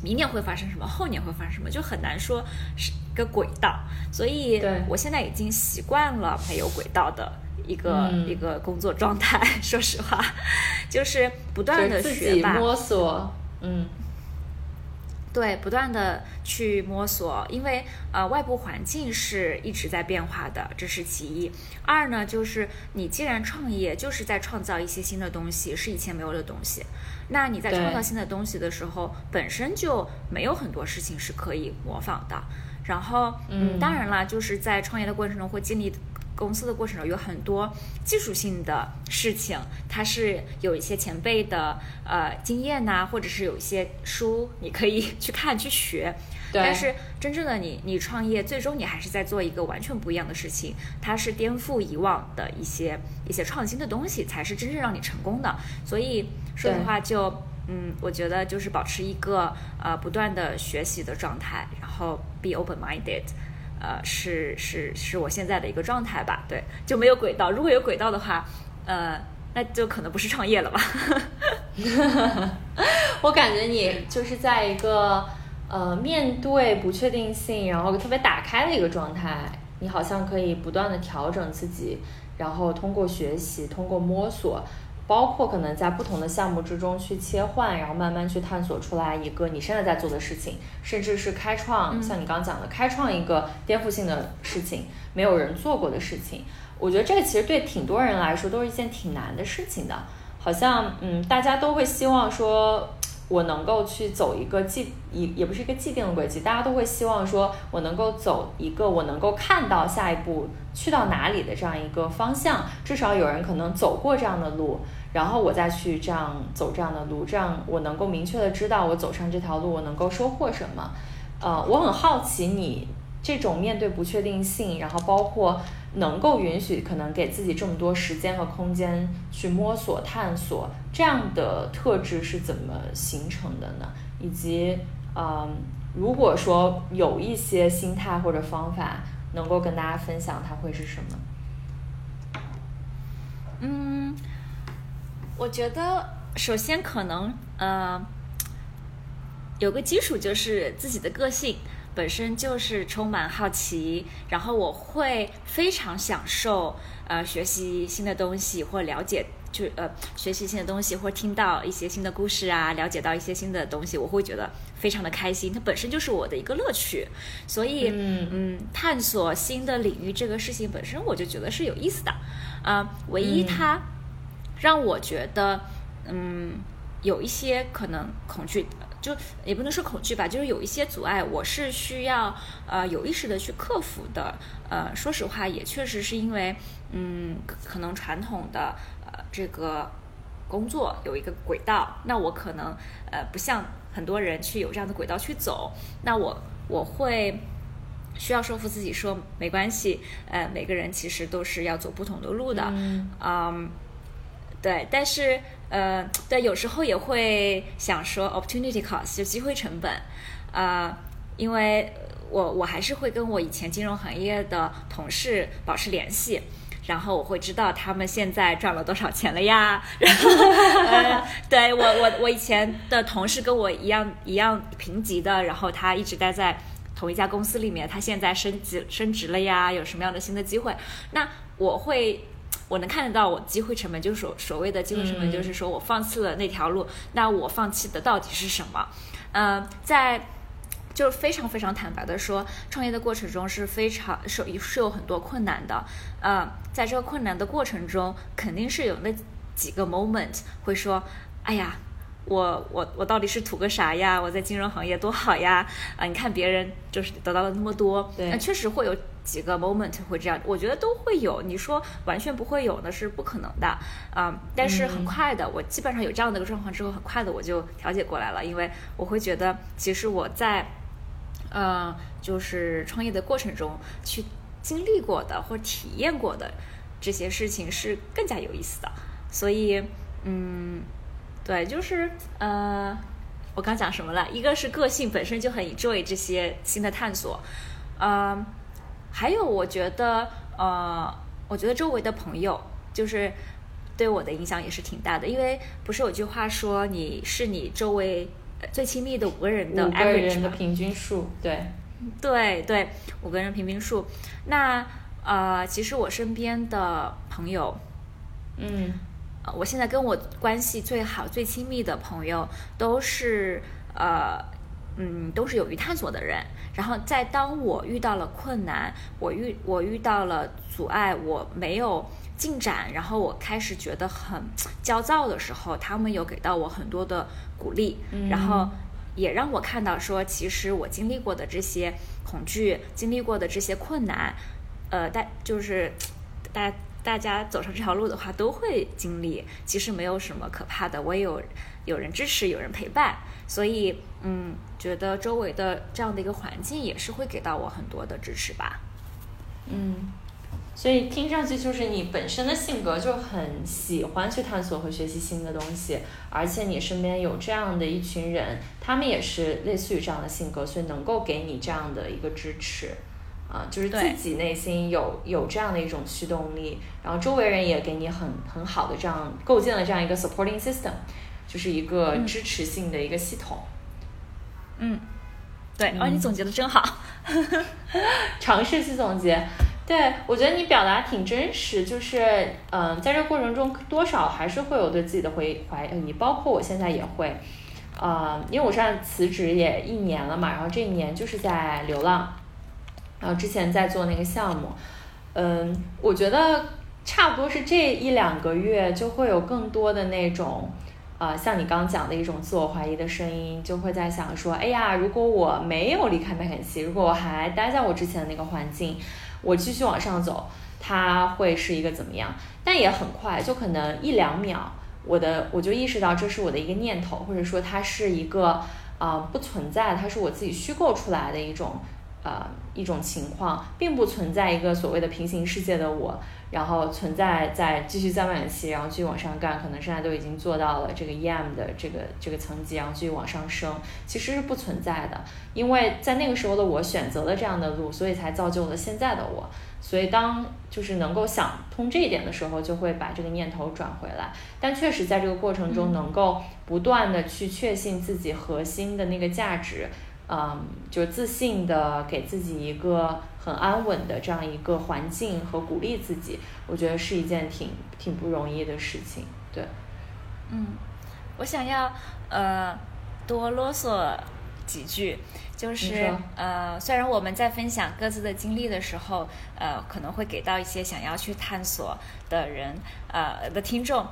明年会发生什么，后年会发生什么，就很难说是个轨道。所以我现在已经习惯了没有轨道的。一个一个工作状态，说实话，就是不断的学吧，摸索，嗯，对，不断的去摸索，因为呃，外部环境是一直在变化的，这是其一。二呢，就是你既然创业，就是在创造一些新的东西，是以前没有的东西。那你在创造新的东西的时候，本身就没有很多事情是可以模仿的。然后，嗯，当然了，就是在创业的过程中会经历。公司的过程中有很多技术性的事情，它是有一些前辈的呃经验呐，或者是有一些书你可以去看去学。但是真正的你，你创业最终你还是在做一个完全不一样的事情，它是颠覆以往的一些一些创新的东西，才是真正让你成功的。所以说的话，就嗯，我觉得就是保持一个呃不断的学习的状态，然后 be open minded。呃，是是是我现在的一个状态吧，对，就没有轨道。如果有轨道的话，呃，那就可能不是创业了吧。我感觉你就是在一个呃面对不确定性，然后特别打开的一个状态。你好像可以不断的调整自己，然后通过学习，通过摸索。包括可能在不同的项目之中去切换，然后慢慢去探索出来一个你现在在做的事情，甚至是开创，像你刚刚讲的，开创一个颠覆性的事情，没有人做过的事情。我觉得这个其实对挺多人来说都是一件挺难的事情的。好像，嗯，大家都会希望说，我能够去走一个既也也不是一个既定的轨迹，大家都会希望说我能够走一个我能够看到下一步去到哪里的这样一个方向，至少有人可能走过这样的路。然后我再去这样走这样的路，这样我能够明确的知道我走上这条路我能够收获什么。呃，我很好奇你这种面对不确定性，然后包括能够允许可能给自己这么多时间和空间去摸索探索这样的特质是怎么形成的呢？以及，嗯，如果说有一些心态或者方法能够跟大家分享，它会是什么？嗯。我觉得首先可能呃有个基础就是自己的个性本身就是充满好奇，然后我会非常享受呃学习新的东西或了解就呃学习新的东西或听到一些新的故事啊，了解到一些新的东西，我会觉得非常的开心，它本身就是我的一个乐趣，所以嗯。嗯探索新的领域这个事情本身我就觉得是有意思的，啊唯一它。让我觉得，嗯，有一些可能恐惧，就也不能说恐惧吧，就是有一些阻碍，我是需要呃有意识的去克服的。呃，说实话，也确实是因为，嗯，可能传统的呃这个工作有一个轨道，那我可能呃不像很多人去有这样的轨道去走，那我我会需要说服自己说没关系，呃，每个人其实都是要走不同的路的，嗯。对，但是呃，对，有时候也会想说 opportunity cost 就机会成本，呃，因为我我还是会跟我以前金融行业的同事保持联系，然后我会知道他们现在赚了多少钱了呀。然后，对我我我以前的同事跟我一样一样评级的，然后他一直待在同一家公司里面，他现在升级升职了呀，有什么样的新的机会？那我会。我能看得到我机会成本，就是所所谓的机会成本，就是说我放弃了那条路，那我放弃的到底是什么？嗯，在就是非常非常坦白的说，创业的过程中是非常是是有很多困难的。嗯，在这个困难的过程中，肯定是有那几个 moment 会说，哎呀。我我我到底是图个啥呀？我在金融行业多好呀！啊，你看别人就是得到了那么多，那确实会有几个 moment 会这样，我觉得都会有。你说完全不会有那是不可能的啊！但是很快的，我基本上有这样的一个状况之后，很快的我就调节过来了，因为我会觉得其实我在，呃，就是创业的过程中去经历过的或体验过的这些事情是更加有意思的，所以嗯。对，就是呃，我刚讲什么了？一个是个性本身就很 enjoy 这些新的探索，呃，还有我觉得，呃，我觉得周围的朋友就是对我的影响也是挺大的，因为不是有句话说你是你周围最亲密的五个人的五个人的平均数，对，对对，五个人平均数。那呃，其实我身边的朋友，嗯，呃，我现在跟我关系最好、最亲密的朋友都是呃，嗯，都是勇于探索的人。然后在当我遇到了困难，我遇我遇到了阻碍，我没有进展，然后我开始觉得很焦躁的时候，他们有给到我很多的鼓励，然后也让我看到说，其实我经历过的这些恐惧，经历过的这些困难，呃，大就是大大家走上这条路的话都会经历，其实没有什么可怕的，我也有有人支持，有人陪伴，所以嗯。觉得周围的这样的一个环境也是会给到我很多的支持吧，嗯，所以听上去就是你本身的性格就很喜欢去探索和学习新的东西，而且你身边有这样的一群人，他们也是类似于这样的性格，所以能够给你这样的一个支持，啊，就是自己内心有有这样的一种驱动力，然后周围人也给你很很好的这样构建了这样一个 supporting system，就是一个支持性的一个系统。嗯，对，哦，你总结的真好，尝试去总结。对我觉得你表达挺真实，就是嗯，在这个过程中多少还是会有对自己的回怀疑，包括我现在也会，呃，因为我现在辞职也一年了嘛，然后这一年就是在流浪，然后之前在做那个项目，嗯，我觉得差不多是这一两个月就会有更多的那种。呃，像你刚讲的一种自我怀疑的声音，就会在想说，哎呀，如果我没有离开麦肯锡，如果我还待在我之前的那个环境，我继续往上走，它会是一个怎么样？但也很快，就可能一两秒，我的我就意识到这是我的一个念头，或者说它是一个啊不存在，它是我自己虚构出来的一种呃一种情况，并不存在一个所谓的平行世界的我。然后存在在继续在晚期，然后继续往上干，可能现在都已经做到了这个 EM 的这个这个层级，然后继续往上升，其实是不存在的，因为在那个时候的我选择了这样的路，所以才造就了现在的我。所以当就是能够想通这一点的时候，就会把这个念头转回来。但确实在这个过程中，能够不断的去确信自己核心的那个价值。嗯，就自信的给自己一个很安稳的这样一个环境和鼓励自己，我觉得是一件挺挺不容易的事情。对，嗯，我想要呃多啰嗦几句，就是呃，虽然我们在分享各自的经历的时候，呃，可能会给到一些想要去探索的人呃的听众。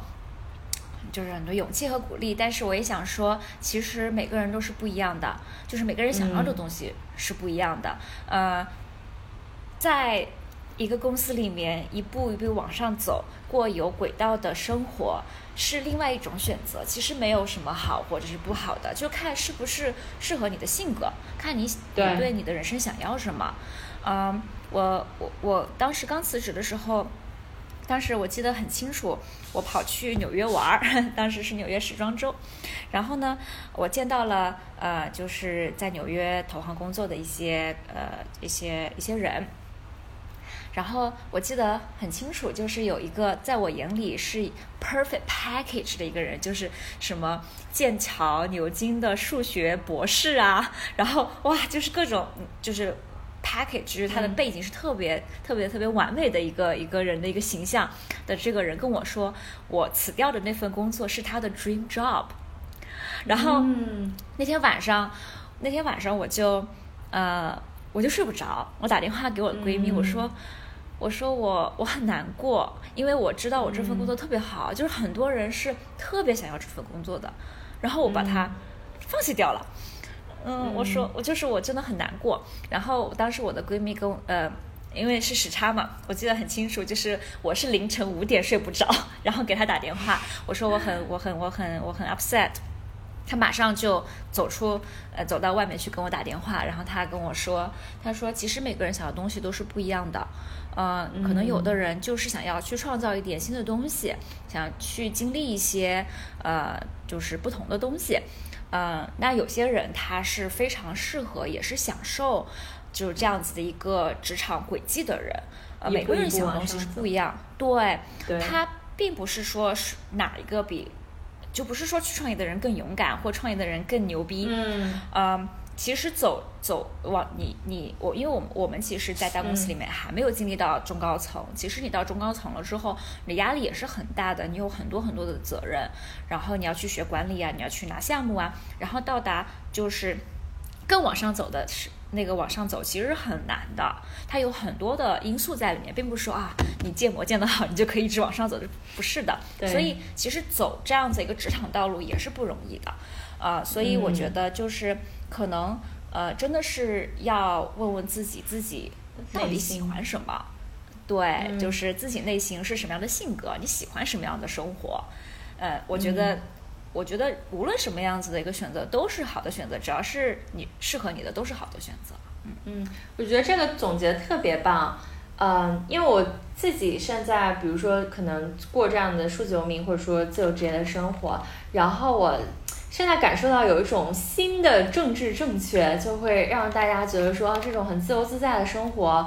就是很多勇气和鼓励，但是我也想说，其实每个人都是不一样的，就是每个人想要的东西是不一样的。呃，在一个公司里面一步一步往上走，过有轨道的生活是另外一种选择。其实没有什么好或者是不好的，就看是不是适合你的性格，看你你对你的人生想要什么。嗯，我我我当时刚辞职的时候。当时我记得很清楚，我跑去纽约玩儿，当时是纽约时装周，然后呢，我见到了呃，就是在纽约投行工作的一些呃一些一些人，然后我记得很清楚，就是有一个在我眼里是 perfect package 的一个人，就是什么剑桥、牛津的数学博士啊，然后哇，就是各种就是。Package 就是他的背景是特别特别特别完美的一个一个人的一个形象。的这个人跟我说，我辞掉的那份工作是他的 dream job。然后嗯。那天晚上，那天晚上我就呃我就睡不着，我打电话给我的闺蜜，我说我说我我很难过，因为我知道我这份工作特别好，就是很多人是特别想要这份工作的，然后我把它放弃掉了。嗯，我说我就是我真的很难过。然后当时我的闺蜜跟呃，因为是时差嘛，我记得很清楚，就是我是凌晨五点睡不着，然后给她打电话，我说我很我很我很我很 upset，她马上就走出呃走到外面去跟我打电话，然后她跟我说，她说其实每个人想要东西都是不一样的，呃，可能有的人就是想要去创造一点新的东西，想去经历一些呃就是不同的东西。嗯，那有些人他是非常适合，也是享受，就是这样子的一个职场轨迹的人，呃，每个人一步喜欢的东西是不一样，对，对他并不是说是哪一个比，就不是说去创业的人更勇敢，或创业的人更牛逼，嗯嗯，其实走走往你你我，因为我们我们其实，在大公司里面还没有经历到中高层。其实你到中高层了之后，你的压力也是很大的，你有很多很多的责任，然后你要去学管理啊，你要去拿项目啊，然后到达就是更往上走的是那个往上走，其实是很难的，它有很多的因素在里面，并不是说啊你建模建得好，你就可以一直往上走，不是的。对所以其实走这样子一个职场道路也是不容易的。啊、所以我觉嗯得就是可能呃，真的是要问问自己，自己到底喜欢什么？对，嗯就是自己内心是什么样的性格，你喜欢什么样的生活？呃，我觉得，嗯我觉得无论什么样子的一个选择都是好的选择，只要是你适合你的都是好的选择。嗯，我觉得这个总结特别棒。嗯，因为我自己现在，比如说可能过这样的数字游民或者说自由职业的生活，然后我现在感受到有一种新的政治正确，就会让大家觉得说这种很自由自在的生活，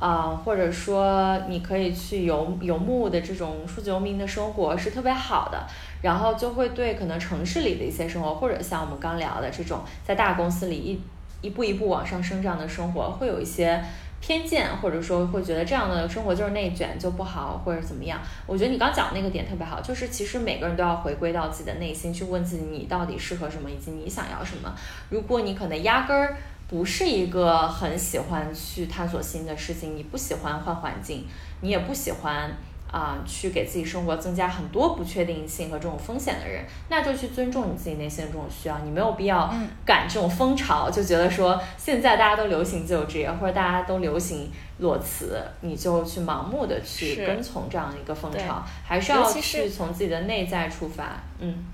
啊、或者说你可以去游游牧的这种数字游民的生活是特别好的，然后就会对可能城市里的一些生活，或者像我们刚聊的这种在大公司里一一步一步往上升这样的生活，会有一些偏见，或者说会觉得这样的生活就是内卷就不好，或者怎么样。我觉得你刚讲的那个点特别好，就是其实每个人都要回归到自己的内心，去问自己你到底适合什么，以及你想要什么。如果你可能压根儿不是一个很喜欢去探索新的事情，你不喜欢换环境，你也不喜欢。啊、去给自己生活增加很多不确定性和这种风险的人，那就去尊重你自己内心的这种需要。你没有必要嗯赶这种风潮，就觉得说现在大家都流行自由职业，或者大家都流行裸辞，你就去盲目的去跟从这样一个风对潮，还是要去从自己的内在出发。嗯，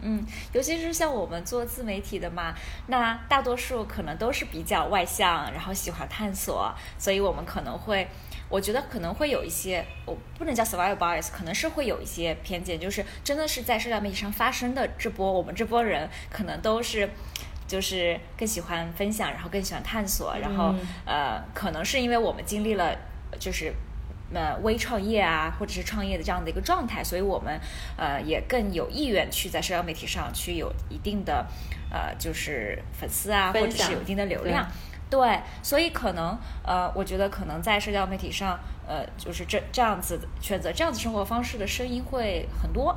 嗯，尤其是像我们做自媒体的嘛，那大多数可能都是比较外向，然后喜欢探索，所以我们可能会，我觉得可能会有一些，我不能叫 survival bias，可能是会有一些偏见，就是真的是在社交媒体上发生的这波，我们这波人可能都是。就是更喜欢分享，然后更喜欢探索，然后、嗯呃，可能是因为我们经历了就是呃微创业啊，或者是创业的这样的一个状态，所以我们呃也更有意愿去在社交媒体上去有一定的呃就是粉丝啊，或者是有一定的流量。对，所以可能呃，我觉得可能在社交媒体上，呃，就是这这样子的选择这样子生活方式的声音会很多，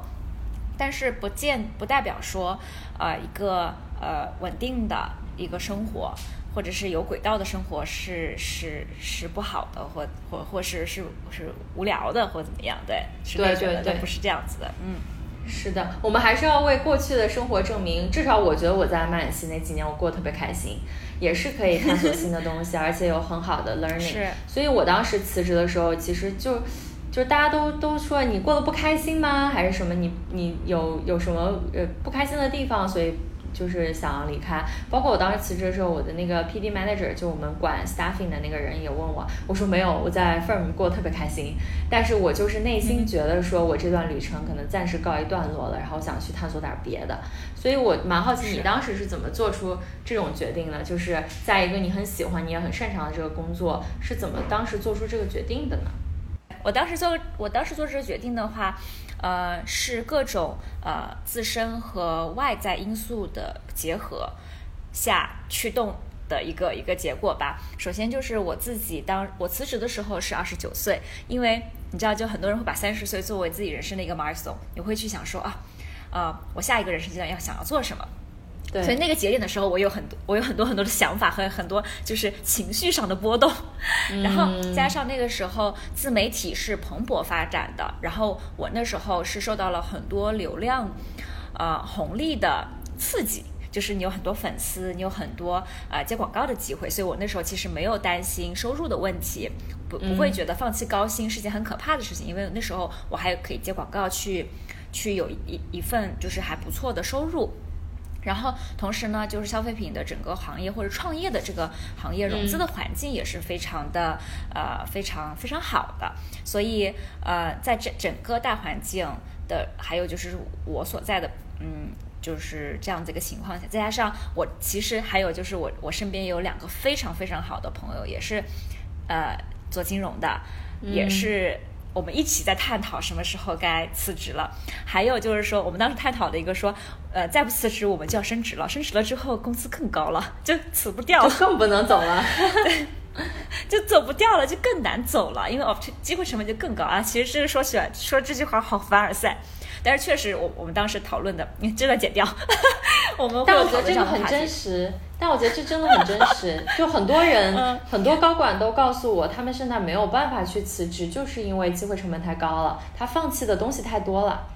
但是不见不代表说，呃，一个呃稳定的一个生活，或者是有轨道的生活是是是不好的，或或或是是是无聊的，或怎么样？对，是的对对不是这样子的，嗯。是的，我们还是要为过去的生活证明。至少我觉得我在曼联西那几年，我过得特别开心，也是可以探索新的东西，而且有很好的 learning。是所以我当时辞职的时候，其实就就是大家都都说你过得不开心吗？还是什么你你有有什么呃不开心的地方？所以就是想要离开。包括我当时辞职的时候，我的那个 PD manager 就我们管 staffing 的那个人也问我，我说没有，我在 firm 过得特别开心，但是我就是内心觉得说我这段旅程可能暂时告一段落了，然后想去探索点别的。所以我蛮好奇你当时是怎么做出这种决定的？就是在一个你很喜欢、你也很擅长的这个工作，是怎么当时做出这个决定的呢？我当时做，我当时做这个决定的话，呃，是各种呃自身和外在因素的结合下驱动的一个一个结果吧。首先就是我自己当我辞职的时候是二十九岁，因为你知道，就很多人会把三十岁作为自己人生的一个 milestone，你会去想说啊，呃，我下一个人生阶段要想要做什么。对所以那个节点的时候，我有很多，我有很多很多的想法和很多就是情绪上的波动，然后加上那个时候自媒体是蓬勃发展的，然后我那时候是受到了很多流量，呃红利的刺激。就是你有很多粉丝，你有很多呃接广告的机会，所以我那时候其实没有担心收入的问题，不不会觉得放弃高薪是件很可怕的事情，因为那时候我还可以接广告去去有一一份就是还不错的收入。然后同时呢，就是消费品的整个行业或者创业的这个行业融资的环境也是非常的、呃非常非常好的，所以呃在这整个大环境的，还有就是我所在的嗯就是这样子一个情况下，再加上我其实还有就是我我身边有两个非常非常好的朋友，也是呃做金融的，也是我们一起在探讨什么时候该辞职了。还有就是说，我们当时探讨的一个说，呃，再不辞职我们就要升职了，升职了之后工资更高了，就辞不掉，就更不能走了。就走不掉了，就更难走了，因为哦，机会成本就更高啊。其实这个说起来，说这句话好凡尔赛，但是确实，我我们当时讨论的，你这段剪掉。我们但我觉得这个很真实，但我觉得这真的很真实。就很多人，很多高管都告诉我，他们现在没有办法去辞职，就是因为机会成本太高了，他放弃的东西太多了。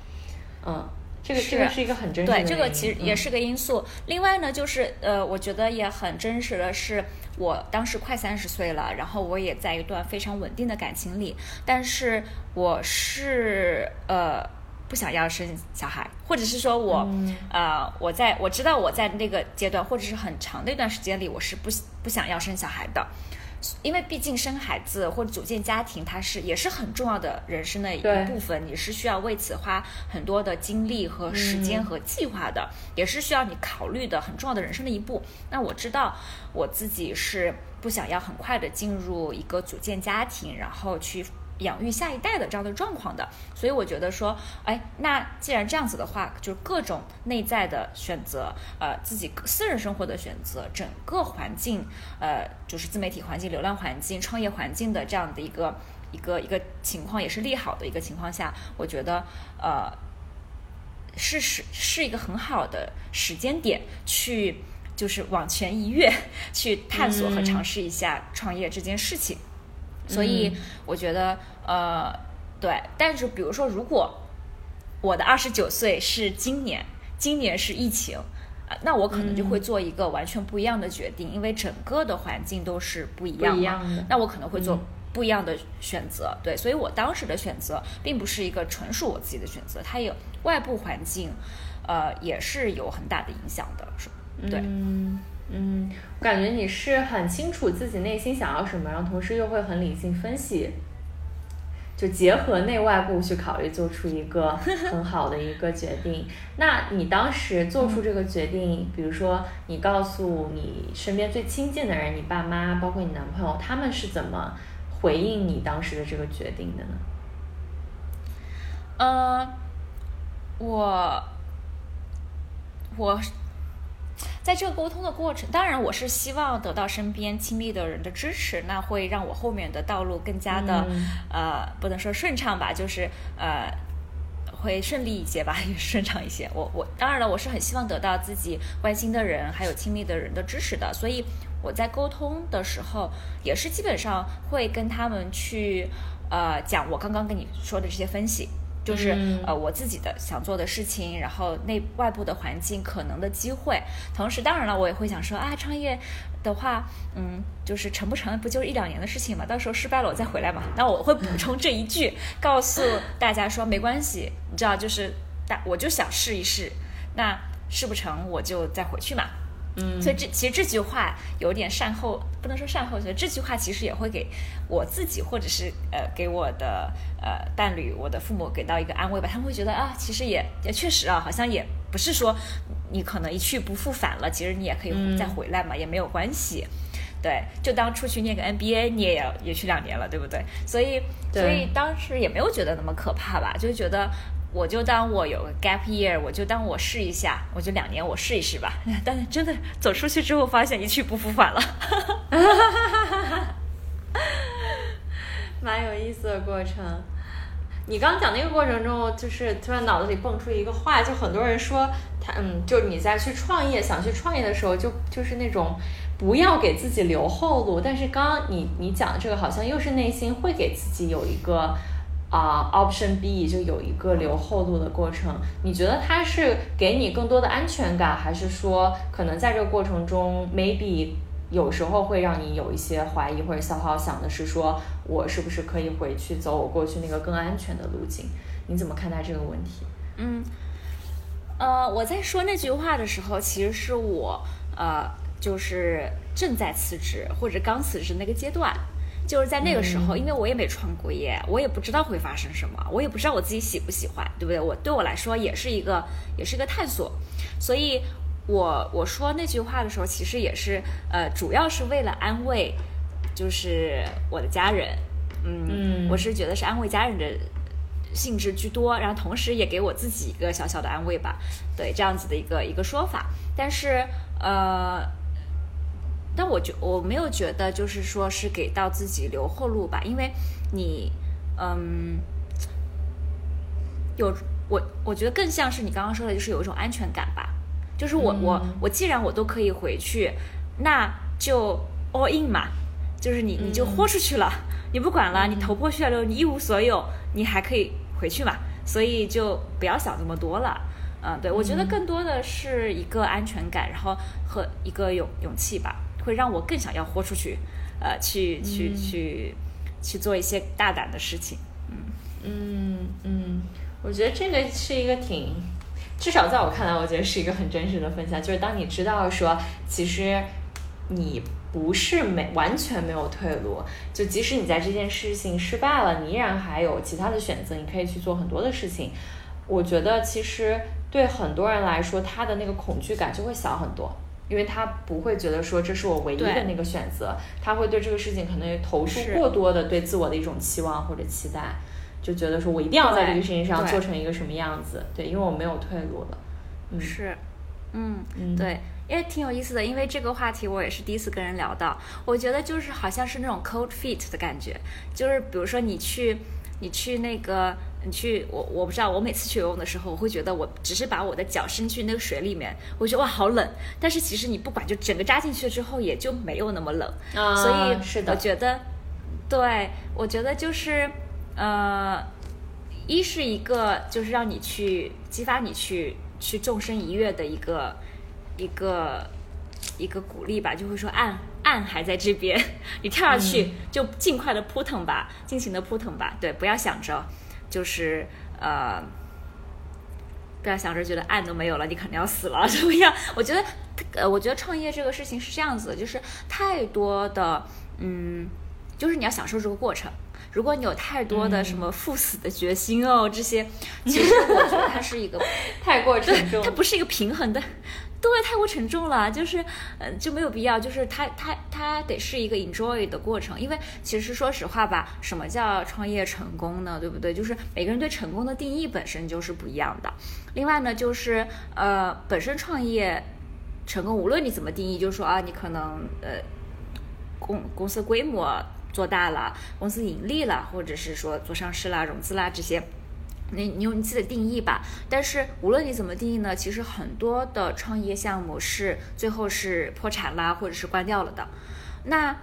嗯。这个这个是一个很真实的，对，这个其实也是个因素。另外呢，就是呃，我觉得也很真实的是，我当时快三十岁了，然后我也在一段非常稳定的感情里，但是我是呃不想要生小孩，或者是说我呃我在我知道我在那个阶段或者是很长的一段时间里，我是不不想要生小孩的。因为毕竟生孩子或者组建家庭，它是也是很重要的人生的一部分，你是需要为此花很多的精力和时间和计划的，也是需要你考虑的很重要的人生的一步。那我知道我自己是不想要很快的进入一个组建家庭，然后去。养育下一代的这样的状况的，所以我觉得说，哎，那既然这样子的话，就是各种内在的选择，呃，自己私人生活的选择，整个环境，呃，就是自媒体环境、流量环境、创业环境的这样的一个一个一个情况，也是利好的一个情况下，我觉得，呃，是是是一个很好的时间点去，就是往前一跃，去探索和尝试一下创业这件事情。所以我觉得，呃，对，但是比如说，如果我的二十九岁是今年，今年是疫情，那我可能就会做一个完全不一样的决定，因为整个的环境都是不一样的。那我可能会做不一样的选择。对，所以我当时的选择并不是一个纯属我自己的选择，它有外部环境，呃，也是有很大的影响的，是对。嗯，嗯感觉你是很清楚自己内心想要什么，然后同时又会很理性分析，就结合内外部去考虑，做出一个很好的一个决定。那你当时做出这个决定，比如说你告诉你身边最亲近的人，你爸妈，包括你男朋友，他们是怎么回应你当时的这个决定的呢？呃，我，我。在这个沟通的过程，当然我是希望得到身边亲密的人的支持，那会让我后面的道路更加的，呃，不能说顺畅吧，就是呃，会顺利一些吧，也顺畅一些。我我当然了，我是很希望得到自己关心的人还有亲密的人的支持的，所以我在沟通的时候也是基本上会跟他们去呃讲我刚刚跟你说的这些分析。就是呃我自己的想做的事情，然后内外部的环境可能的机会，同时当然了，我也会想说啊，创业的话，嗯，就是成不成不就是一两年的事情嘛，到时候失败了我再回来嘛。那我会补充这一句，告诉大家说没关系，你知道，就是大我就想试一试，那试不成我就再回去嘛。嗯，所以这其实这句话有点善后，不能说善后，所以这句话其实也会给我自己，或者是呃给我的呃伴侣、我的父母给到一个安慰吧。他们会觉得啊，其实也也确实啊，好像也不是说你可能一去不复返了，其实你也可以再回来嘛，也没有关系。对，就当出去念个 MBA，你也要也去两年了，对不对？所以所以当时也没有觉得那么可怕吧，就觉得。我就当我有个 gap year，我就当我试一下，我就两年我试一试吧。但是真的走出去之后，发现一去不复返了，哈哈哈哈哈蛮有意思的过程。你刚讲那个过程中，就是突然脑子里蹦出一个话，就很多人说他嗯，就你在去创业想去创业的时候，就就是那种不要给自己留后路。但是刚刚你你讲的这个，好像又是内心会给自己有一个。啊，Option B 就有一个留后路的过程。你觉得它是给你更多的安全感，还是说可能在这个过程中，maybe 有时候会让你有一些怀疑或者小号想的是说，我是不是可以回去走我过去那个更安全的路径？你怎么看待这个问题？嗯，呃，我在说那句话的时候，其实是我呃，就是正在辞职或者刚辞职那个阶段。就是在那个时候，因为我也没创过业，我也不知道会发生什么，我也不知道我自己喜不喜欢，对不对？我对我来说也是一个，也是一个探索。所以，我我说那句话的时候，其实也是，呃，主要是为了安慰，就是我的家人。嗯，我是觉得是安慰家人的性质居多，然后同时也给我自己一个小小的安慰吧。对，这样子的一个一个说法。但是，呃。但我觉我没有觉得就是说是给到自己留后路吧，因为你，嗯，有我我觉得更像是你刚刚说的，就是有一种安全感吧，就是我我我既然我都可以回去，那就 all in 嘛，就是你你就豁出去了，你不管了，你头破血流，你一无所有，你还可以回去嘛，所以就不要想这么多了，嗯，对我觉得更多的是一个安全感，然后和一个勇勇气吧。会让我更想要豁出去，呃，去去去去做一些大胆的事情，嗯嗯嗯，我觉得这个是一个挺，至少在我看来，我觉得是一个很真实的分享。就是当你知道说，其实你不是没完全没有退路，就即使你在这件事情失败了，你依然还有其他的选择，你可以去做很多的事情。我觉得其实对很多人来说，他的那个恐惧感就会小很多。因为他不会觉得说这是我唯一的那个选择，他会对这个事情可能投入过多的对自我的一种期望或者期待，就觉得说我一定要在这个事情上做成一个什么样子，对，因为我没有退路了。是，嗯，对，因为挺有意思的，因为这个话题我也是第一次跟人聊到，我觉得就是好像是那种 cold feet 的感觉，就是比如说你去，你去那个。你去我我不知道，我每次去游泳的时候，我会觉得我只是把我的脚伸去那个水里面，我觉得哇好冷。但是其实你不管，就整个扎进去了之后，也就没有那么冷。啊，所以是的，我觉得，对，我觉得就是呃，一是一个就是让你去激发你去去纵身一跃的一个一个一个鼓励吧，就会说岸岸还在这边，你跳下去就尽快的扑腾吧，尽情的扑腾吧，对，不要想着。就是呃，不要想着觉得爱都没有了，你肯定要死了 怎么样？我觉得，呃，我觉得创业这个事情是这样子的，就是太多的，嗯，就是你要享受这个过程。如果你有太多的什么赴死的决心哦，这些，其实我觉得它是一个 太过沉重，它不是一个平衡的。对，太过沉重了，就是，嗯，就没有必要，就是它，它，它得是一个 enjoy 的过程，因为其实说实话吧，什么叫创业成功呢？对不对？就是每个人对成功的定义本身就是不一样的。另外呢，就是呃，本身创业成功，无论你怎么定义，就是说啊，你可能呃，公公司规模做大了，公司盈利了，或者是说做上市啦、融资啦这些。你你有你自己的定义吧，但是无论你怎么定义呢，其实很多的创业项目是最后是破产啦，或者是关掉了的。那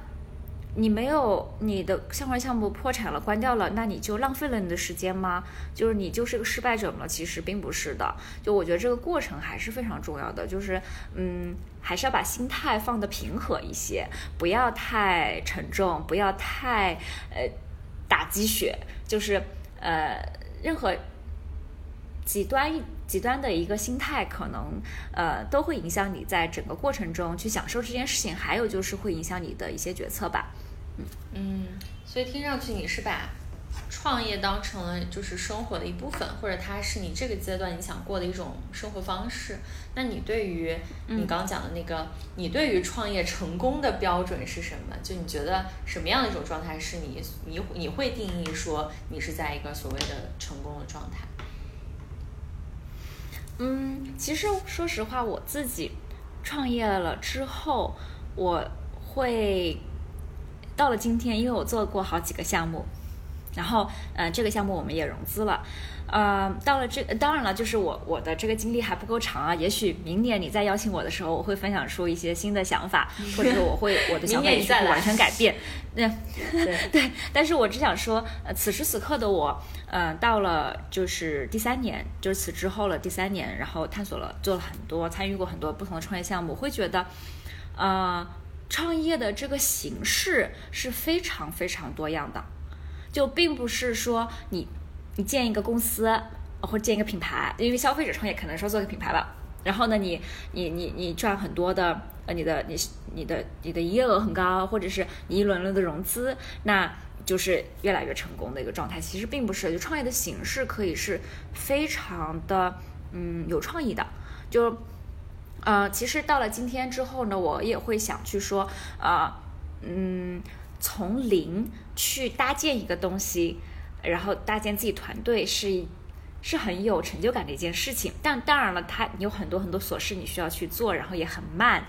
你没有你的相关项目破产了、关掉了，那你就浪费了你的时间吗？就是你就是个失败者吗？其实并不是的。就我觉得这个过程还是非常重要的，就是嗯，还是要把心态放得平和一些，不要太沉重，不要太呃打鸡血，就是呃。任何极端极端的一个心态，可能呃都会影响你在整个过程中去享受这件事情，还有就是会影响你的一些决策吧。嗯嗯，所以听上去你是把。创业当成了就是生活的一部分，或者它是你这个阶段你想过的一种生活方式。那你对于你刚讲的那个，你对于创业成功的标准是什么？就你觉得什么样的一种状态是你你你会定义说你是在一个所谓的成功的状态？嗯，其实说实话，我自己创业了之后，我会到了今天，因为我做过好几个项目。然后，嗯，这个项目我们也融资了，呃，到了这，当然了，就是我我的这个经历还不够长啊。也许明年你再邀请我的时候，我会分享出一些新的想法，或者说我会我的想法也会完全改变。对 对，但是我只想说，呃，此时此刻的我，呃，到了就是第三年，就是此之后了第三年，然后探索了，做了很多，参与过很多不同的创业项目，会觉得，呃，创业的这个形式是非常非常多样的。就并不是说你，你建一个公司或建一个品牌，因为消费者创业可能说做个品牌吧。然后呢，你你你你赚很多的呃，你的你你的你的营业额很高，或者是你一轮轮的融资，那就是越来越成功的一个状态。其实并不是，就创业的形式可以是非常的嗯有创意的。就呃，其实到了今天之后呢，我也会想去说啊，嗯，从零去搭建一个东西，然后搭建自己团队是。是很有成就感的一件事情，但当然了，它有很多很多琐事你需要去做，然后也很慢，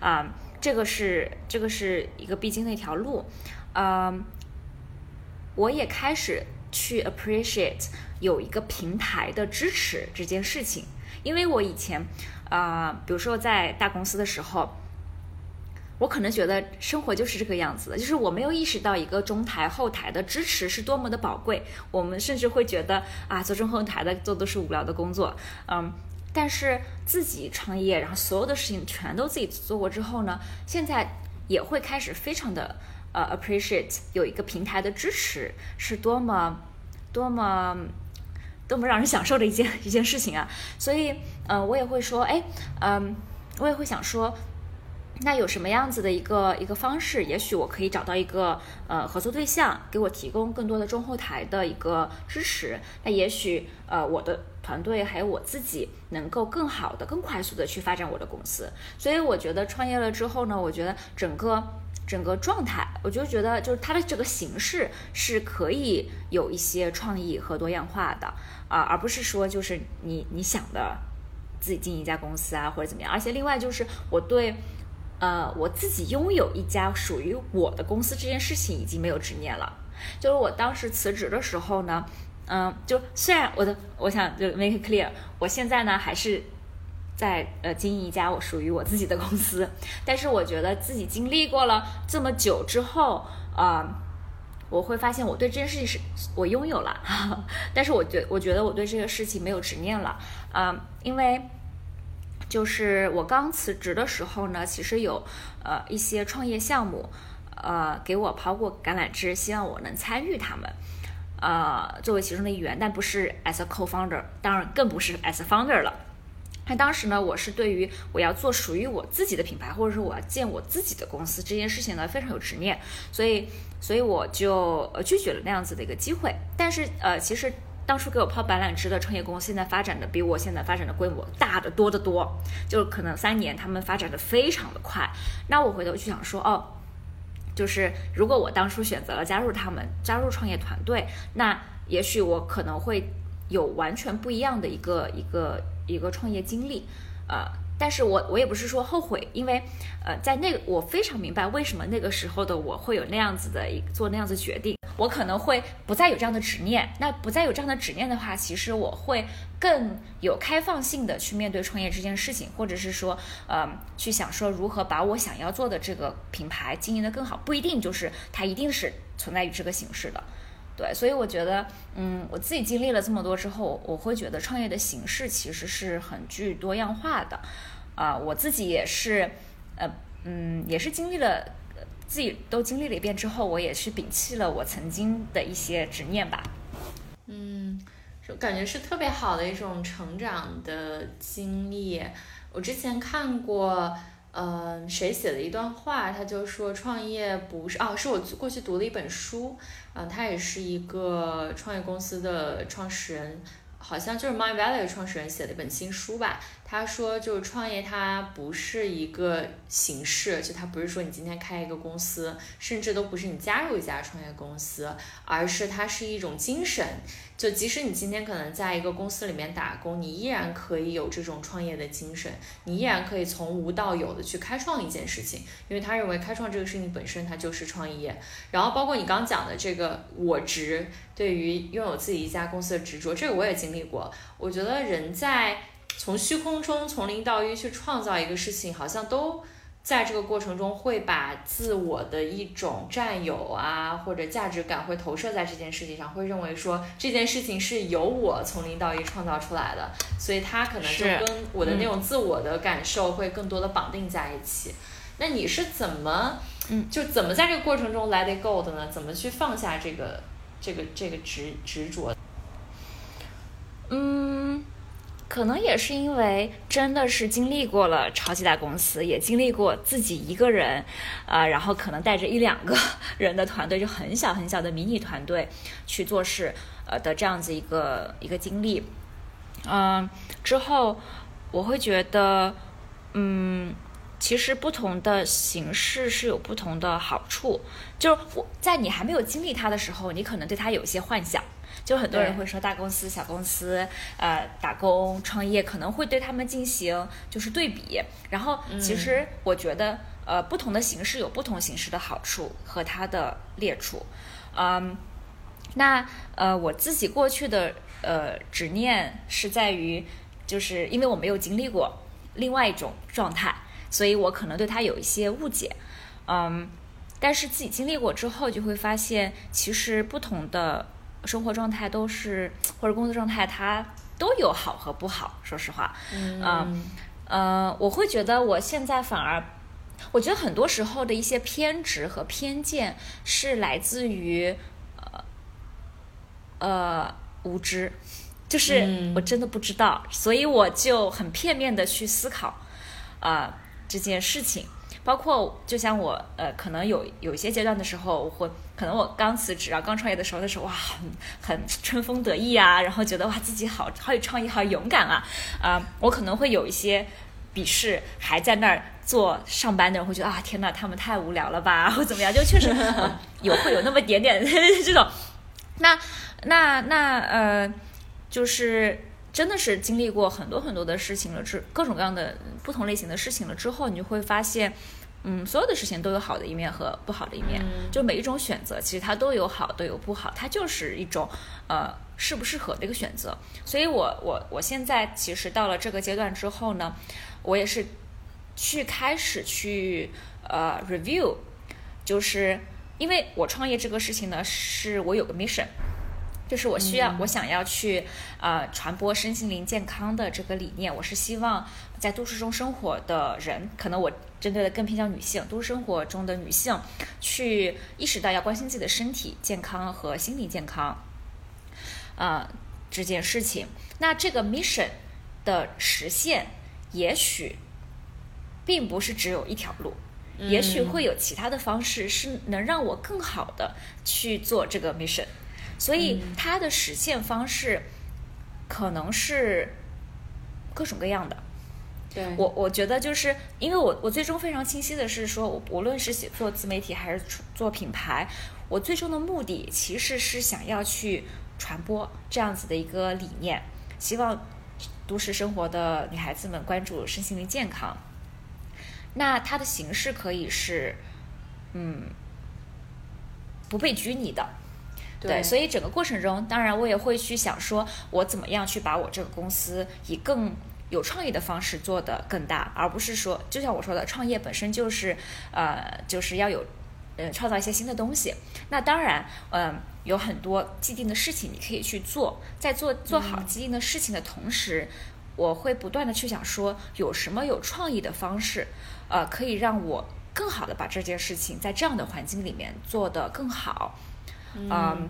啊，这个是这个是一个必经的一条路，嗯，我也开始去 appreciate 有一个平台的支持这件事情，因为我以前啊，比如说在大公司的时候。我可能觉得生活就是这个样子的，就是我没有意识到一个中台后台的支持是多么的宝贵。我们甚至会觉得啊，做中后台的做都是无聊的工作，嗯。但是自己创业，然后所有的事情全都自己做过之后呢，现在也会开始非常的呃 appreciate 有一个平台的支持是多么多么多么让人享受的一件一件事情啊。所以，嗯，我也会说，哎，嗯，我也会想说。那有什么样子的一个一个方式？也许我可以找到一个呃合作对象，给我提供更多的中后台的一个支持。那也许呃我的团队还有我自己能够更好的、更快速的去发展我的公司。所以我觉得创业了之后呢，我觉得整个整个状态，我就觉得就是它的这个形式是可以有一些创意和多样化的啊，而不是说就是你你想的自己经营一家公司啊或者怎么样。而且另外就是我对。呃，我自己拥有一家属于我的公司这件事情已经没有执念了。就是我当时辞职的时候呢，嗯，就虽然我的我想就 make it clear，我现在呢还是在呃经营一家我属于我自己的公司，但是我觉得自己经历过了这么久之后，啊，我会发现我对这件事情是我拥有了，但是我觉我觉得我对这个事情没有执念了，啊，因为。就是我刚辞职的时候呢，其实有呃一些创业项目，呃给我抛过橄榄枝，希望我能参与他们，呃作为其中的一员，但不是 as a co-founder，当然更不是 as a founder 了。那当时呢，我是对于我要做属于我自己的品牌，或者说我要建我自己的公司这件事情呢，非常有执念，所以所以我就呃拒绝了那样子的一个机会。但是呃其实。当初给我抛橄榄枝的创业公司，现在发展的比我现在发展的规模大得多得多，就可能三年他们发展的非常的快。那我回头去想说，哦，就是如果我当初选择了加入他们，加入创业团队，那也许我可能会有完全不一样的一个一个一个创业经历，呃，但是我我也不是说后悔，因为呃，在那个我非常明白为什么那个时候的我会有那样子的一做那样子决定。我可能会不再有这样的执念，那不再有这样的执念的话，其实我会更有开放性的去面对创业这件事情，或者是说，呃，去想说如何把我想要做的这个品牌经营的更好，不一定就是它一定是存在于这个形式的，对，所以我觉得，嗯，我自己经历了这么多之后，我会觉得创业的形式其实是很具多样化的，啊，我自己也是，呃，嗯，也是经历了。自己都经历了一遍之后，我也是摒弃了我曾经的一些执念吧。嗯，就感觉是特别好的一种成长的经历。我之前看过，嗯，谁写的一段话，他就说创业不是哦，是我过去读了一本书，嗯，他也是一个创业公司的创始人，好像就是 My Valley 创始人写的一本新书吧。他说，就是创业，它不是一个形式，就它不是说你今天开一个公司，甚至都不是你加入一家创业公司，而是它是一种精神。就即使你今天可能在一个公司里面打工，你依然可以有这种创业的精神，你依然可以从无到有的去开创一件事情，因为他认为开创这个事情本身它就是创业。然后包括你刚讲的这个我执，对于拥有自己一家公司的执着，这个我也经历过。我觉得人在从虚空中从零到一去创造一个事情，好像都。在这个过程中，会把自我的一种占有啊，或者价值感会投射在这件事情上，会认为说这件事情是由我从零到一创造出来的，所以他可能就跟我的那种自我的感受会更多的绑定在一起。那你是怎么，嗯，就怎么在这个过程中 let it go 的呢？怎么去放下这个这个这个执执着？嗯。可能也是因为真的是经历过了超级大公司，也经历过自己一个人，呃，然后可能带着一两个 人的团队，就很小很小的迷你团队去做事，呃的这样子一个一个经历，嗯，之后我会觉得，嗯，其实不同的形式是有不同的好处，就是我在你还没有经历它的时候，你可能对它有一些幻想。就很多人会说大公司、小公司，呃，打工、创业可能会对他们进行就是对比。然后其实我觉得，呃，不同的形式有不同形式的好处和它的劣处。嗯，那呃，我自己过去的呃执念是在于，就是因为我没有经历过另外一种状态，所以我可能对它有一些误解。嗯，但是自己经历过之后，就会发现其实不同的。生活状态都是，或者工作状态，它都有好和不好。说实话，嗯，呃，我会觉得我现在反而，我觉得很多时候的一些偏执和偏见是来自于，呃，呃，无知，就是我真的不知道，所以我就很片面的去思考，啊，这件事情。包括就像我呃，可能有有一些阶段的时候，我会可能我刚辞职啊，刚创业的时候的时候，哇，很很春风得意啊，然后觉得哇自己好好有创意，好勇敢啊，啊，我可能会有一些鄙视还在那儿做上班的人，会觉得啊天呐，他们太无聊了吧，或怎么样，就确实有会有那么点点 这种，那那那呃，就是。真的是经历过很多很多的事情了之各种各样的不同类型的事情了之后，你就会发现，嗯，所有的事情都有好的一面和不好的一面，就每一种选择其实它都有好都有不好，它就是一种呃适不适合的一个选择。所以我我我现在其实到了这个阶段之后呢，我也是去开始去呃 review，就是因为我创业这个事情呢，是我有个 mission。就是我需要，我想要去，呃，传播身心灵健康的这个理念。我是希望在都市中生活的人，可能我针对的更偏向女性，都市生活中的女性，去意识到要关心自己的身体健康和心理健康，啊，这件事情。那这个 mission 的实现，也许并不是只有一条路，也许会有其他的方式，是能让我更好的去做这个 mission。所以它的实现方式可能是各种各样的。对我，我觉得就是因为我我最终非常清晰的是说，我无论是写做自媒体还是做品牌，我最终的目的其实是想要去传播这样子的一个理念，希望都市生活的女孩子们关注身心灵健康。那它的形式可以是，嗯，不被拘泥的。对，所以整个过程中，当然我也会去想说，我怎么样去把我这个公司以更有创意的方式做得更大，而不是说，就像我说的，创业本身就是，呃，就是要有，呃，创造一些新的东西。那当然，嗯，有很多既定的事情你可以去做，在做做好既定的事情的同时，我会不断的去想说，有什么有创意的方式，呃，可以让我更好的把这件事情在这样的环境里面做得更好。嗯，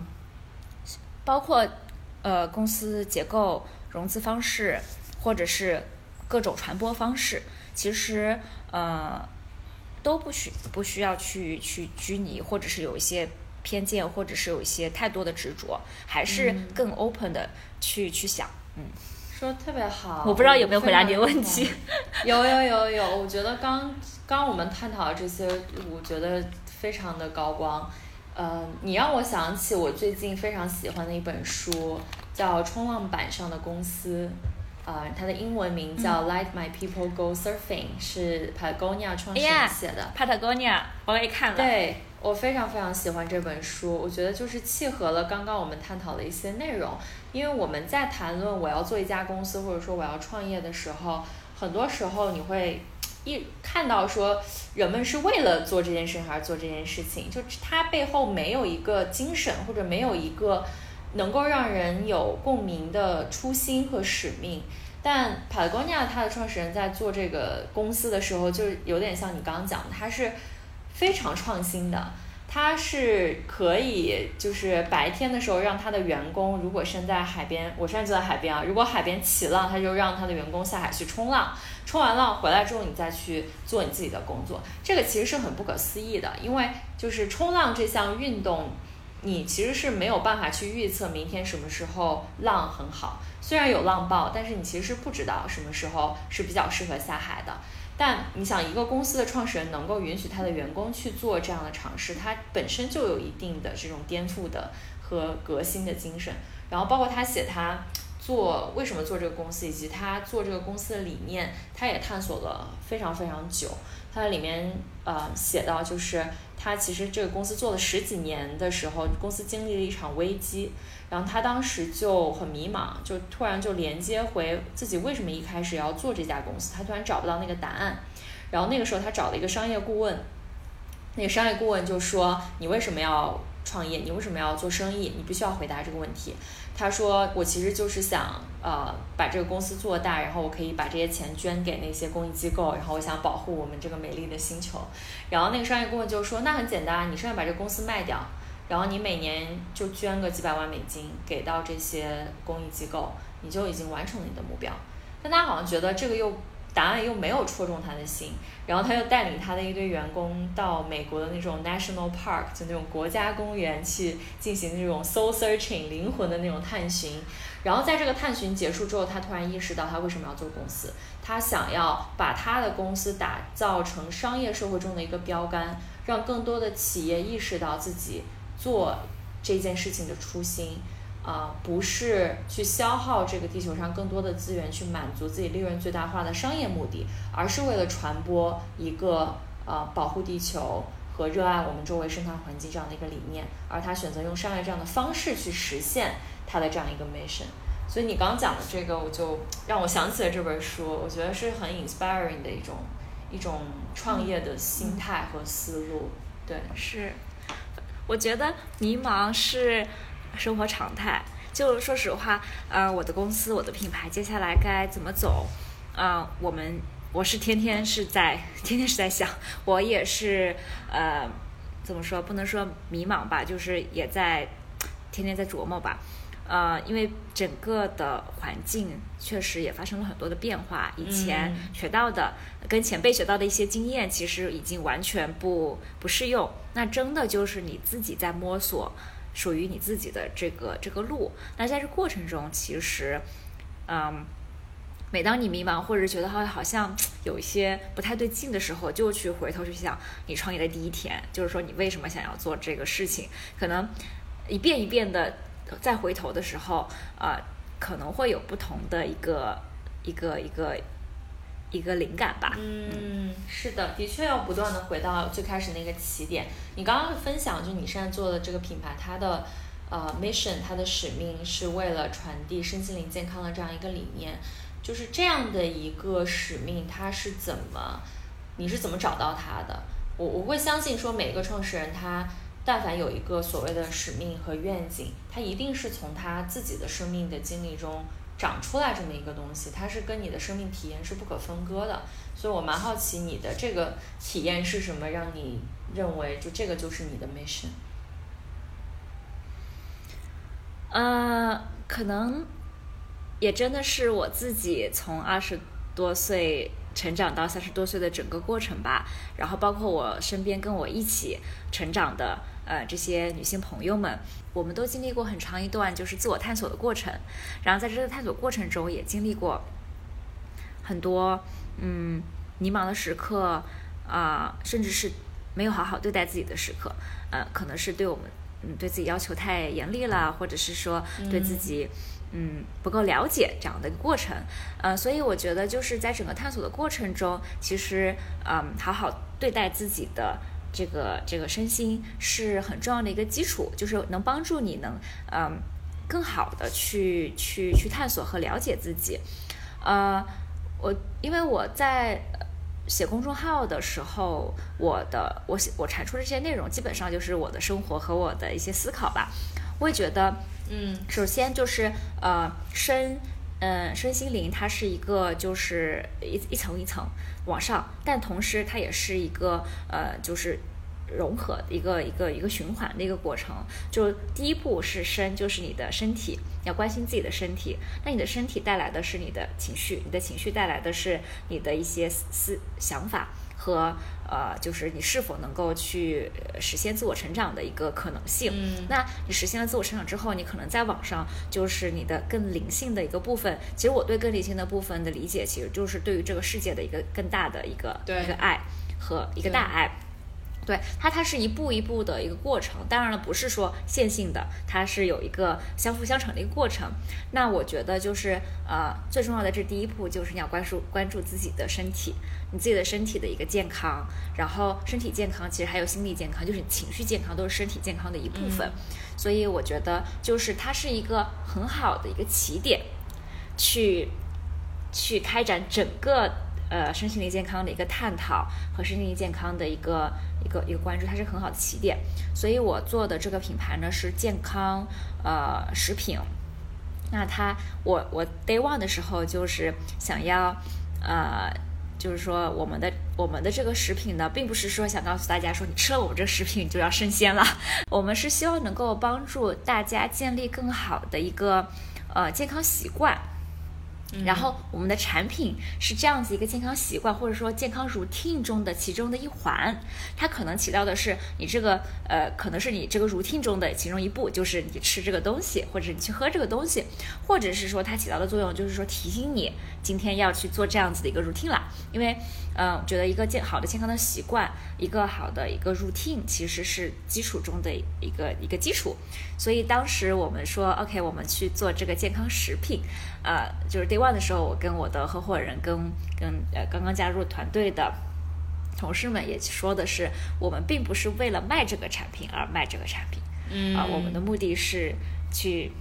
包括呃公司结构、融资方式，或者是各种传播方式，其实呃都不需不需要去去拘泥，或者是有一些偏见，或者是有一些太多的执着，还是更 open 的去去想。嗯，说的特别好。我不知道有没有回答你的问题。有有有有，我觉得刚刚我们探讨的这些，我觉得非常的高光。呃，你让我想起我最近非常喜欢的一本书，叫《冲浪板上的公司》，呃，它的英文名叫《Let My People Go Surfing》，是 Patagonia 创始人写的。Patagonia，我也看了。对，我非常非常喜欢这本书，我觉得就是契合了刚刚我们探讨的一些内容。因为我们在谈论我要做一家公司，或者说我要创业的时候，很多时候你会。一看到说人们是为了做这件事情而做这件事情，就它背后没有一个精神，或者没有一个能够让人有共鸣的初心和使命。但 Patagonia 它的创始人在做这个公司的时候，就有点像你刚刚讲的，他是非常创新的。他是可以就是白天的时候让他的员工，如果身在海边，我现在就在海边啊，如果海边起浪，他就让他的员工下海去冲浪，冲完浪回来之后，你再去做你自己的工作。这个其实是很不可思议的，因为就是冲浪这项运动，你其实是没有办法去预测明天什么时候浪很好，虽然有浪报，但是你其实是不知道什么时候是比较适合下海的。但你想，一个公司的创始人能够允许他的员工去做这样的尝试，他本身就有一定的这种颠覆的和革新的精神。然后包括他写他做为什么做这个公司，以及他做这个公司的理念，他也探索了非常非常久。他在里面呃写到，就是他其实这个公司做了十几年的时候，公司经历了一场危机。然后他当时就很迷茫，就突然就连接回自己为什么一开始要做这家公司，他突然找不到那个答案。然后那个时候他找了一个商业顾问，那个商业顾问就说：“你为什么要创业？你为什么要做生意？你必须要回答这个问题。”他说：“我其实就是想呃把这个公司做大，然后我可以把这些钱捐给那些公益机构，然后我想保护我们这个美丽的星球。”然后那个商业顾问就说：“那很简单，你现在把这个公司卖掉。”然后你每年就捐个几百万美金给到这些公益机构，你就已经完成了你的目标。但他好像觉得这个又答案又没有戳中他的心，然后他又带领他的一堆员工到美国的那种 national park，就那种国家公园去进行那种 soul searching 灵魂的那种探寻。然后在这个探寻结束之后，他突然意识到他为什么要做公司，他想要把他的公司打造成商业社会中的一个标杆，让更多的企业意识到自己。做这件事情的初心，啊，不是去消耗这个地球上更多的资源去满足自己利润最大化的商业目的，而是为了传播一个呃保护地球和热爱我们周围生态环境这样的一个理念，而他选择用商业这样的方式去实现他的这样一个 mission。所以你刚讲的这个，我就让我想起了这本书，我觉得是很 inspiring 的一种一种创业的心态和思路。对，是。我觉得迷茫是生活常态。就说实话，呃，我的公司、我的品牌接下来该怎么走？呃，我们我是天天是在天天是在想，我也是呃，怎么说？不能说迷茫吧，就是也在天天在琢磨吧。呃，因为整个的环境确实也发生了很多的变化，以前学到的跟前辈学到的一些经验，其实已经完全不不适用。那真的就是你自己在摸索属于你自己的这个这个路。那在这过程中，其实，嗯，每当你迷茫或者觉得好好像有一些不太对劲的时候，就去回头去想你创业的第一天，就是说你为什么想要做这个事情，可能一遍一遍的。再回头的时候，啊，可能会有不同的一个一个一个一个灵感吧。嗯，是的，的确要不断的回到最开始那个起点。你刚刚分享，就你现在做的这个品牌，它的呃 mission，它的使命是为了传递身心灵健康的这样一个理念。就是这样的一个使命，它是怎么，你是怎么找到它的？我我会相信说，每一个创始人他。但凡有一个所谓的使命和愿景，他一定是从他自己的生命的经历中长出来这么一个东西，它是跟你的生命体验是不可分割的。所以我蛮好奇你的这个体验是什么，让你认为就这个就是你的 mission。呃，可能也真的是我自己从二十多岁。成长到三十多岁的整个过程吧，然后包括我身边跟我一起成长的呃这些女性朋友们，我们都经历过很长一段就是自我探索的过程，然后在这个探索过程中也经历过很多嗯迷茫的时刻啊，甚至是没有好好对待自己的时刻，呃，可能是对我们嗯对自己要求太严厉了，或者是说对。自己。嗯，不够了解这样的一个过程，呃，所以我觉得就是在整个探索的过程中，其实，嗯，好好对待自己的这个这个身心是很重要的一个基础，就是能帮助你能，嗯，更好的去去去探索和了解自己。呃，我因为我在写公众号的时候，我的我写我产出的这些内容，基本上就是我的生活和我的一些思考吧。我也觉得。嗯，首先就是呃身，嗯身心灵，它是一个就是一一层一层往上，但同时它也是一个呃就是融合一个一个一个循环的一个过程。就第一步是身，就是你的身体，要关心自己的身体。那你的身体带来的是你的情绪，你的情绪带来的是你的一些思想法和呃，就是你是否能够去实现自我成长的一个可能性。嗯那你实现了自我成长之后，你可能在网上就是你的更灵性的一个部分。其实我对更灵性的部分的理解，其实就是对于这个世界的一个更大的一个一个爱和一个大爱。对它，它是一步一步的一个过程。当然了，不是说线性的，它是有一个相辅相成的一个过程。那我觉得就是呃，最重要的这第一步就是你要关注关注自己的身体，你自己的身体的一个健康。然后身体健康其实还有心理健康，就是你情绪健康都是身体健康的一部分。所以我觉得就是它是一个很好的一个起点，去去开展整个呃身心灵健康的一个探讨和身心灵健康的一个一个一个关注，它是很好的起点。所以我做的这个品牌呢是健康呃食品。那它我我 day one 的时候就是想要呃。就是说，我们的我们的这个食品呢，并不是说想告诉大家说你吃了我们这个食品就要升仙了，我们是希望能够帮助大家建立更好的一个呃健康习惯。然后我们的产品是这样子一个健康习惯，或者说健康 routine 中的其中的一环，它可能起到的是你这个呃，可能是你这个 routine 中的其中一步，就是你吃这个东西，或者你去喝这个东西，或者是说它起到的作用就是说提醒你今天要去做这样子的一个 routine 啦。因为嗯、呃，觉得一个健好的健康的习惯，一个好的一个 routine 其实是基础中的一个一个基础。所以当时我们说 OK，我们去做这个健康食品，呃，就是 day one 的时候，我跟我的合伙人跟跟呃刚刚加入团队的同事们也说的是，我们并不是为了卖这个产品而卖这个产品，嗯。啊、我们的目的是去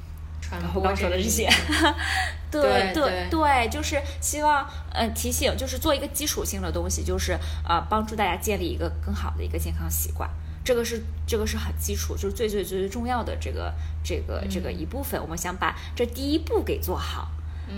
传我刚说的这些。念，对对。对，就是希望呃提醒，就是做一个基础性的东西，就是呃帮助大家建立一个更好的一个健康习惯。这个是这个是很基础，就是最最最最重要的这个这个这个一部分。我们想把这第一步给做好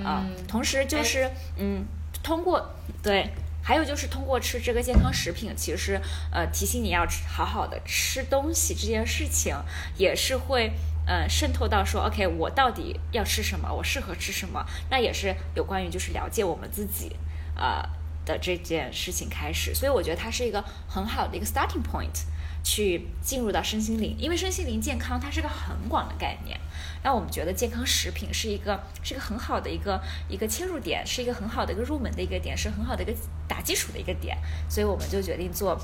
啊、嗯同时就是嗯，通过对。还有就是通过吃这个健康食品，其实呃提醒你要吃好好的吃东西这件事情，也是会呃渗透到说，OK，我到底要吃什么，我适合吃什么，那也是有关于就是了解我们自己呃的这件事情开始，所以我觉得它是一个很好的一个 starting point，去进入到身心灵，因为身心灵健康它是个很广的概念，让我们觉得健康食品是一个是一个很好的一个一个切入点，是一个很好的一个入门的一个点，是很好的一个打基础的一个点，所以我们就决定做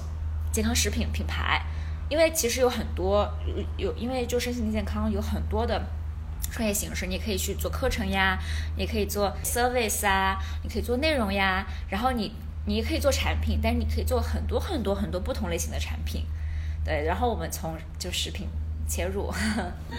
健康食品品牌。因为其实有很多有，因为就身心灵健康有很多的创业形式，你可以去做课程呀，你可以做 service 啊，你可以做内容呀，然后你你也可以做产品，但是你可以做很多很多很多不同类型的产品，对，然后我们从就食品切入，嗯，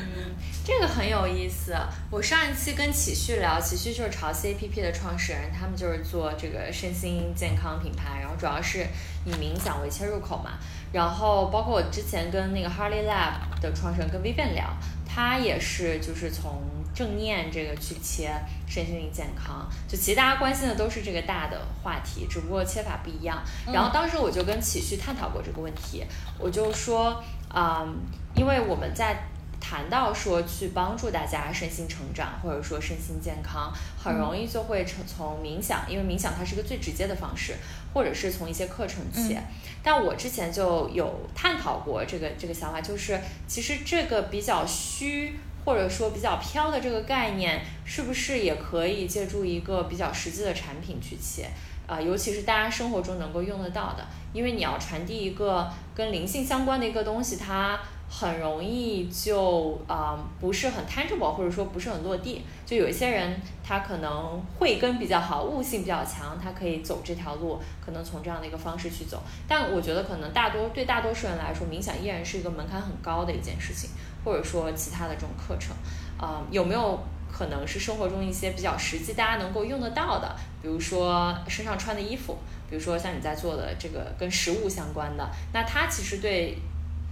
这个很有意思。我上一期跟启旭聊，启旭就是潮汐 APP 的创始人，他们就是做这个身心健康品牌，然后主要是以冥想为切入口嘛。然后包括我之前跟那个 Harley Lab 的创始人跟 Vivian 聊，他也是就是从正念这个去切身心灵健康，就其实大家关心的都是这个大的话题，只不过切法不一样。然后当时我就跟启旭探讨过这个问题，我就说，嗯，因为我们在谈到说去帮助大家身心成长，或者说身心健康，很容易就会从从冥想，因为冥想它是一个最直接的方式，或者是从一些课程切。嗯但我之前就有探讨过这个这个想法，就是其实这个比较虚或者说比较飘的这个概念，是不是也可以借助一个比较实际的产品去切？啊、尤其是大家生活中能够用得到的，因为你要传递一个跟灵性相关的一个东西，它很容易就啊、不是很 tangible，或者说不是很落地。就有一些人他可能慧根比较好，悟性比较强，他可以走这条路，可能从这样的一个方式去走。但我觉得可能大多对大多数人来说，冥想依然是一个门槛很高的一件事情，或者说其他的这种课程，啊、有没有可能是生活中一些比较实际大家能够用得到的，比如说身上穿的衣服，比如说像你在做的这个跟食物相关的，那它其实对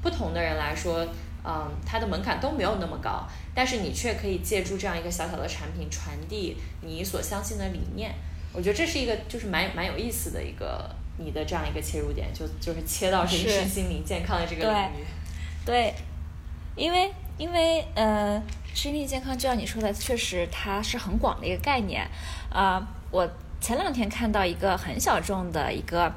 不同的人来说，嗯，它的门槛都没有那么高，但是你却可以借助这样一个小小的产品传递你所相信的理念。我觉得这是一个就是蛮蛮有意思的一个你的这样一个切入点，就就是切到这个身心灵健康的这个领域。对，因为因为呃，身体健康就像你说的，确实它是很广的一个概念啊。我前两天看到一个很小众的一个。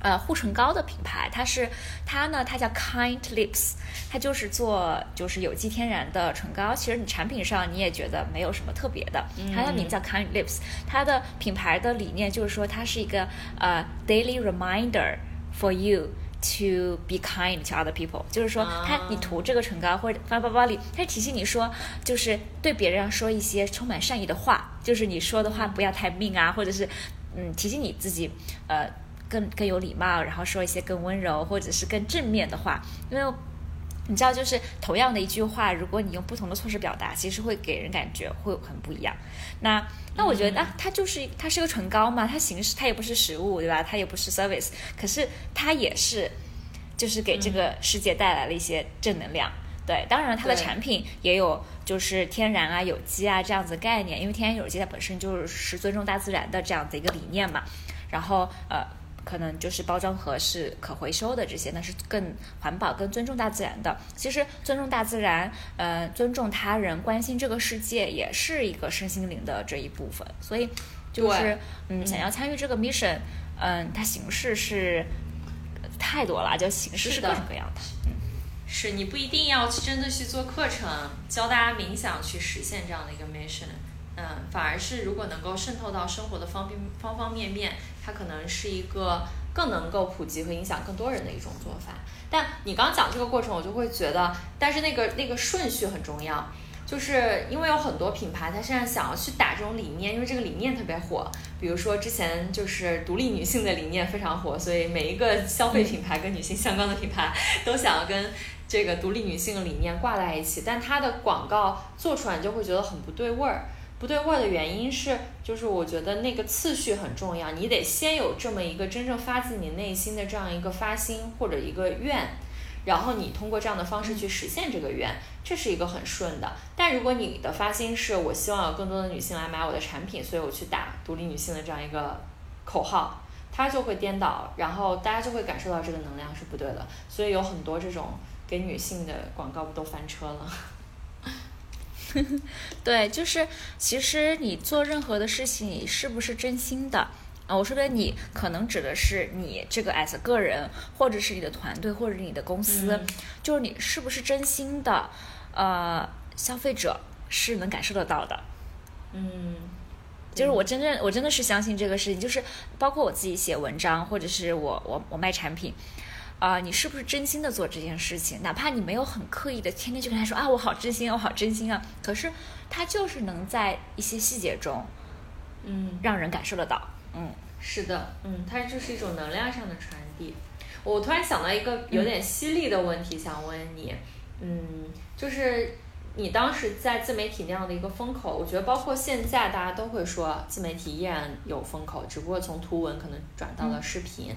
呃，护唇膏的品牌，它是它呢，它叫 Kind Lips，它就是做就是有机天然的唇膏。其实你产品上你也觉得没有什么特别的，它的名字叫 Kind Lips，它的品牌的理念就是说它是一个呃 daily reminder for you to be kind to other people，就是说它你涂这个唇膏或者放包包里，它提醒你说就是对别人要说一些充满善意的话，就是你说的话不要太命啊，或者是嗯提醒你自己呃。更更有礼貌，然后说一些更温柔或者是更正面的话，因为你知道，就是同样的一句话，如果你用不同的措施表达，其实会给人感觉会很不一样。那那我觉得啊，它就是它是个唇膏嘛，它形式它也不是食物，对吧？它也不是 service，可是它也是就是给这个世界带来了一些正能量。对，当然它的产品也有就是天然啊、有机啊这样子概念，因为天然有机它本身就是尊重大自然的这样子一个理念嘛。然后呃。可能就是包装盒是可回收的，这些那是更环保、更尊重大自然的。其实尊重大自然，呃，尊重他人、关心这个世界，也是一个身心灵的这一部分。所以，就是嗯，想要参与这个 mission，嗯，它形式是太多了，就形式是各种各样的。嗯，是你不一定要去真的去做课程，教大家冥想去实现这样的一个 mission。嗯，反而是如果能够渗透到生活的方面方方面面。它可能是一个更能够普及和影响更多人的一种做法，但你刚讲这个过程，我就会觉得，但是那个那个顺序很重要，就是因为有很多品牌，它现在想要去打这种理念，因为这个理念特别火，比如说之前就是独立女性的理念非常火，所以每一个消费品牌跟女性相关的品牌都想要跟这个独立女性理念挂在一起，但它的广告做出来，你就会觉得很不对味儿。不对味的原因是，就是我觉得那个次序很重要，你得先有这么一个真正发自你内心的这样一个发心或者一个愿，然后你通过这样的方式去实现这个愿，这是一个很顺的。但如果你的发心是我希望有更多的女性来买我的产品，所以我去打独立女性的这样一个口号，它就会颠倒，然后大家就会感受到这个能量是不对的，所以有很多这种给女性的广告不都翻车了。对，就是其实你做任何的事情，你是不是真心的啊？我说的你，可能指的是你这个 as 个人，或者是你的团队，或者你的公司，就是你是不是真心的？呃，消费者是能感受得到的。嗯，就是我真正我真的是相信这个事情，就是包括我自己写文章，或者是我我我卖产品。啊，你是不是真心的做这件事情？哪怕你没有很刻意的天天去跟他说啊，我好真心啊，我好真心啊。可是他就是能在一些细节中，嗯，让人感受得到。嗯，是的，嗯，它就是一种能量上的传递。我突然想到一个有点犀利的问题，想问你，嗯，就是你当时在自媒体那样的一个风口，我觉得包括现在大家都会说自媒体依然有风口，只不过从图文可能转到了视频。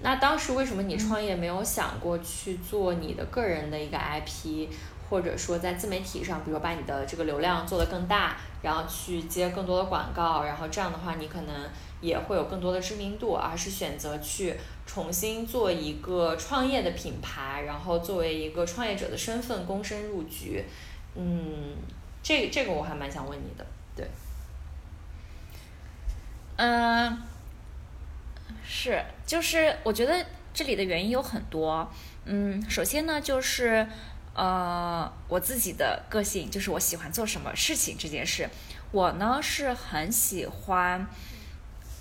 那当时为什么你创业没有想过去做你的个人的一个 IP，或者说在自媒体上，比如把你的这个流量做得更大，然后去接更多的广告，然后这样的话你可能也会有更多的知名度，而是选择去重新做一个创业的品牌，然后作为一个创业者的身份躬身入局。嗯，这这个我还蛮想问你的，对，嗯。是，就是我觉得这里的原因有很多。嗯，首先呢，就是呃，我自己的个性，就是我喜欢做什么事情这件事。我呢是很喜欢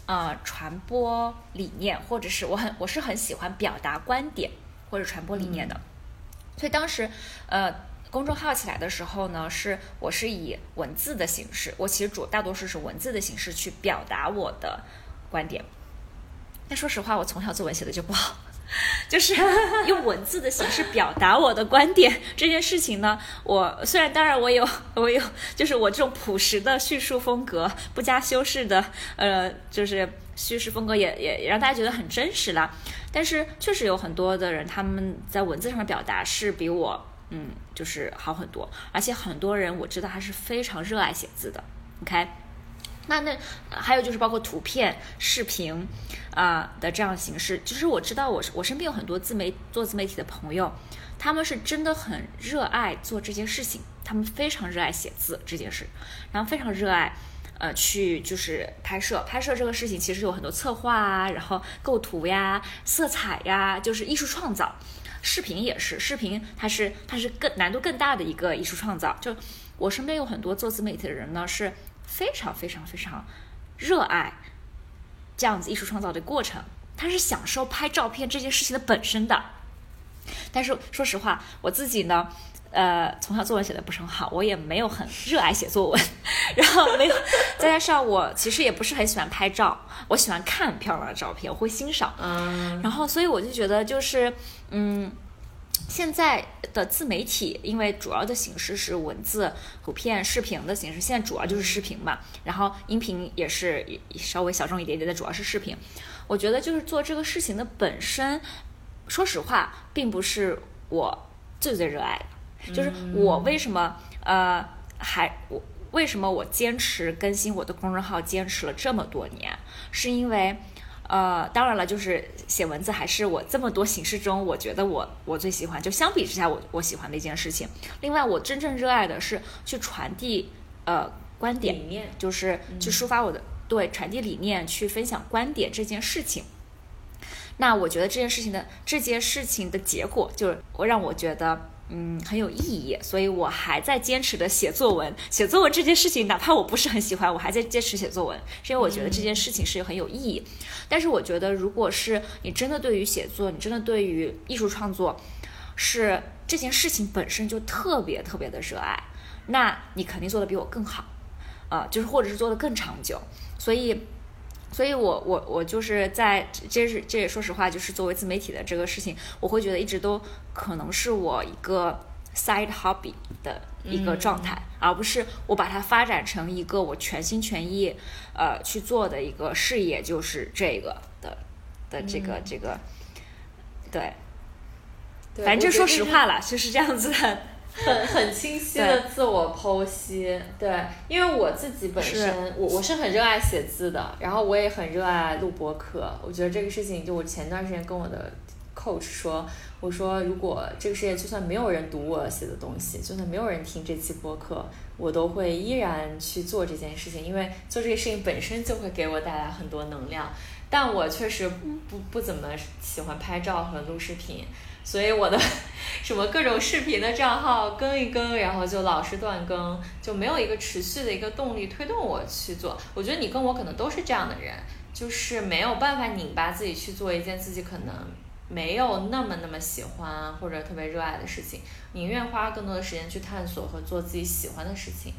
呃传播理念，或者是我很我是很喜欢表达观点或者传播理念的。所以当时呃公众号起来的时候呢，是我是以文字的形式，我其实主大多数是文字的形式去表达我的观点。说实话，我从小作文写的就不好，就是 用文字的形式表达我的观点这件事情呢。我虽然当然我有我有，就是我这种朴实的叙述风格，不加修饰的，呃，就是叙事风格也也让大家觉得很真实了。但是确实有很多的人他们在文字上的表达是比我嗯就是好很多，而且很多人我知道他是非常热爱写字的。OK，那那还有就是包括图片、视频啊、的这样形式，其实我知道我我身边有很多自媒做自媒体的朋友，他们是真的很热爱做这件事情，他们非常热爱写字这件事，然后非常热爱。呃，去就是拍摄，拍摄这个事情其实有很多策划啊，然后构图呀、色彩呀，就是艺术创造。视频也是，视频它是它是更难度更大的一个艺术创造。就我身边有很多做自媒体的人呢，是非常非常非常热爱这样子艺术创造的过程，他是享受拍照片这件事情的本身的。但是说实话，我自己呢，呃，从小作文写的不是很好，我也没有很热爱写作文，然后没有，再加上我其实也不是很喜欢拍照，我喜欢看漂亮的照片，我会欣赏，嗯，然后所以我就觉得就是，嗯。现在的自媒体，因为主要的形式是文字、图片、视频的形式，现在主要就是视频嘛，然后音频也是稍微小众一点点的，主要是视频。我觉得就是做这个事情的本身，说实话，并不是我最最热爱的。就是我为什么呃还我为什么我坚持更新我的公众号，坚持了这么多年，是因为。呃，当然了，就是写文字还是我这么多形式中，我觉得我我最喜欢，就相比之下我我喜欢的一件事情。另外，我真正热爱的是去传递呃观点，理念就是去抒发我的、对传递理念，去分享观点这件事情。那我觉得这件事情的这件事情的结果，就是我让我觉得嗯很有意义，所以我还在坚持的写作文。写作文这件事情，哪怕我不是很喜欢，我还在坚持写作文，是因为我觉得这件事情是很有意义。但是我觉得，如果是你真的对于写作，你真的对于艺术创作，是这件事情本身就特别特别的热爱，那你肯定做的比我更好，呃，就是或者是做的更长久。所以。所以我我我就是在这是这也说实话，就是作为自媒体的这个事情，我会觉得一直都可能是我一个 side hobby 的一个状态，而不是我把它发展成一个我全心全意呃去做的一个事业，就是这个的的这个、这个，对，对反正就说实话了，就是这样子的。很很清晰的自我剖析，对，因为我自己本身，我我是很热爱写字的，然后我也很热爱录播课。我觉得这个事情，就我前段时间跟我的 coach 说，我说如果这个世界就算没有人读我写的东西，就算没有人听这期播客，我都会依然去做这件事情，因为做这个事情本身就会给我带来很多能量。但我确实不不怎么喜欢拍照和录视频，所以我的 什么各种视频的账号更一更，然后就老是断更，就没有一个持续的一个动力推动我去做。我觉得你跟我可能都是这样的人，就是没有办法拧巴自己去做一件自己可能没有那么那么喜欢或者特别热爱的事情，宁愿花更多的时间去探索和做自己喜欢的事情。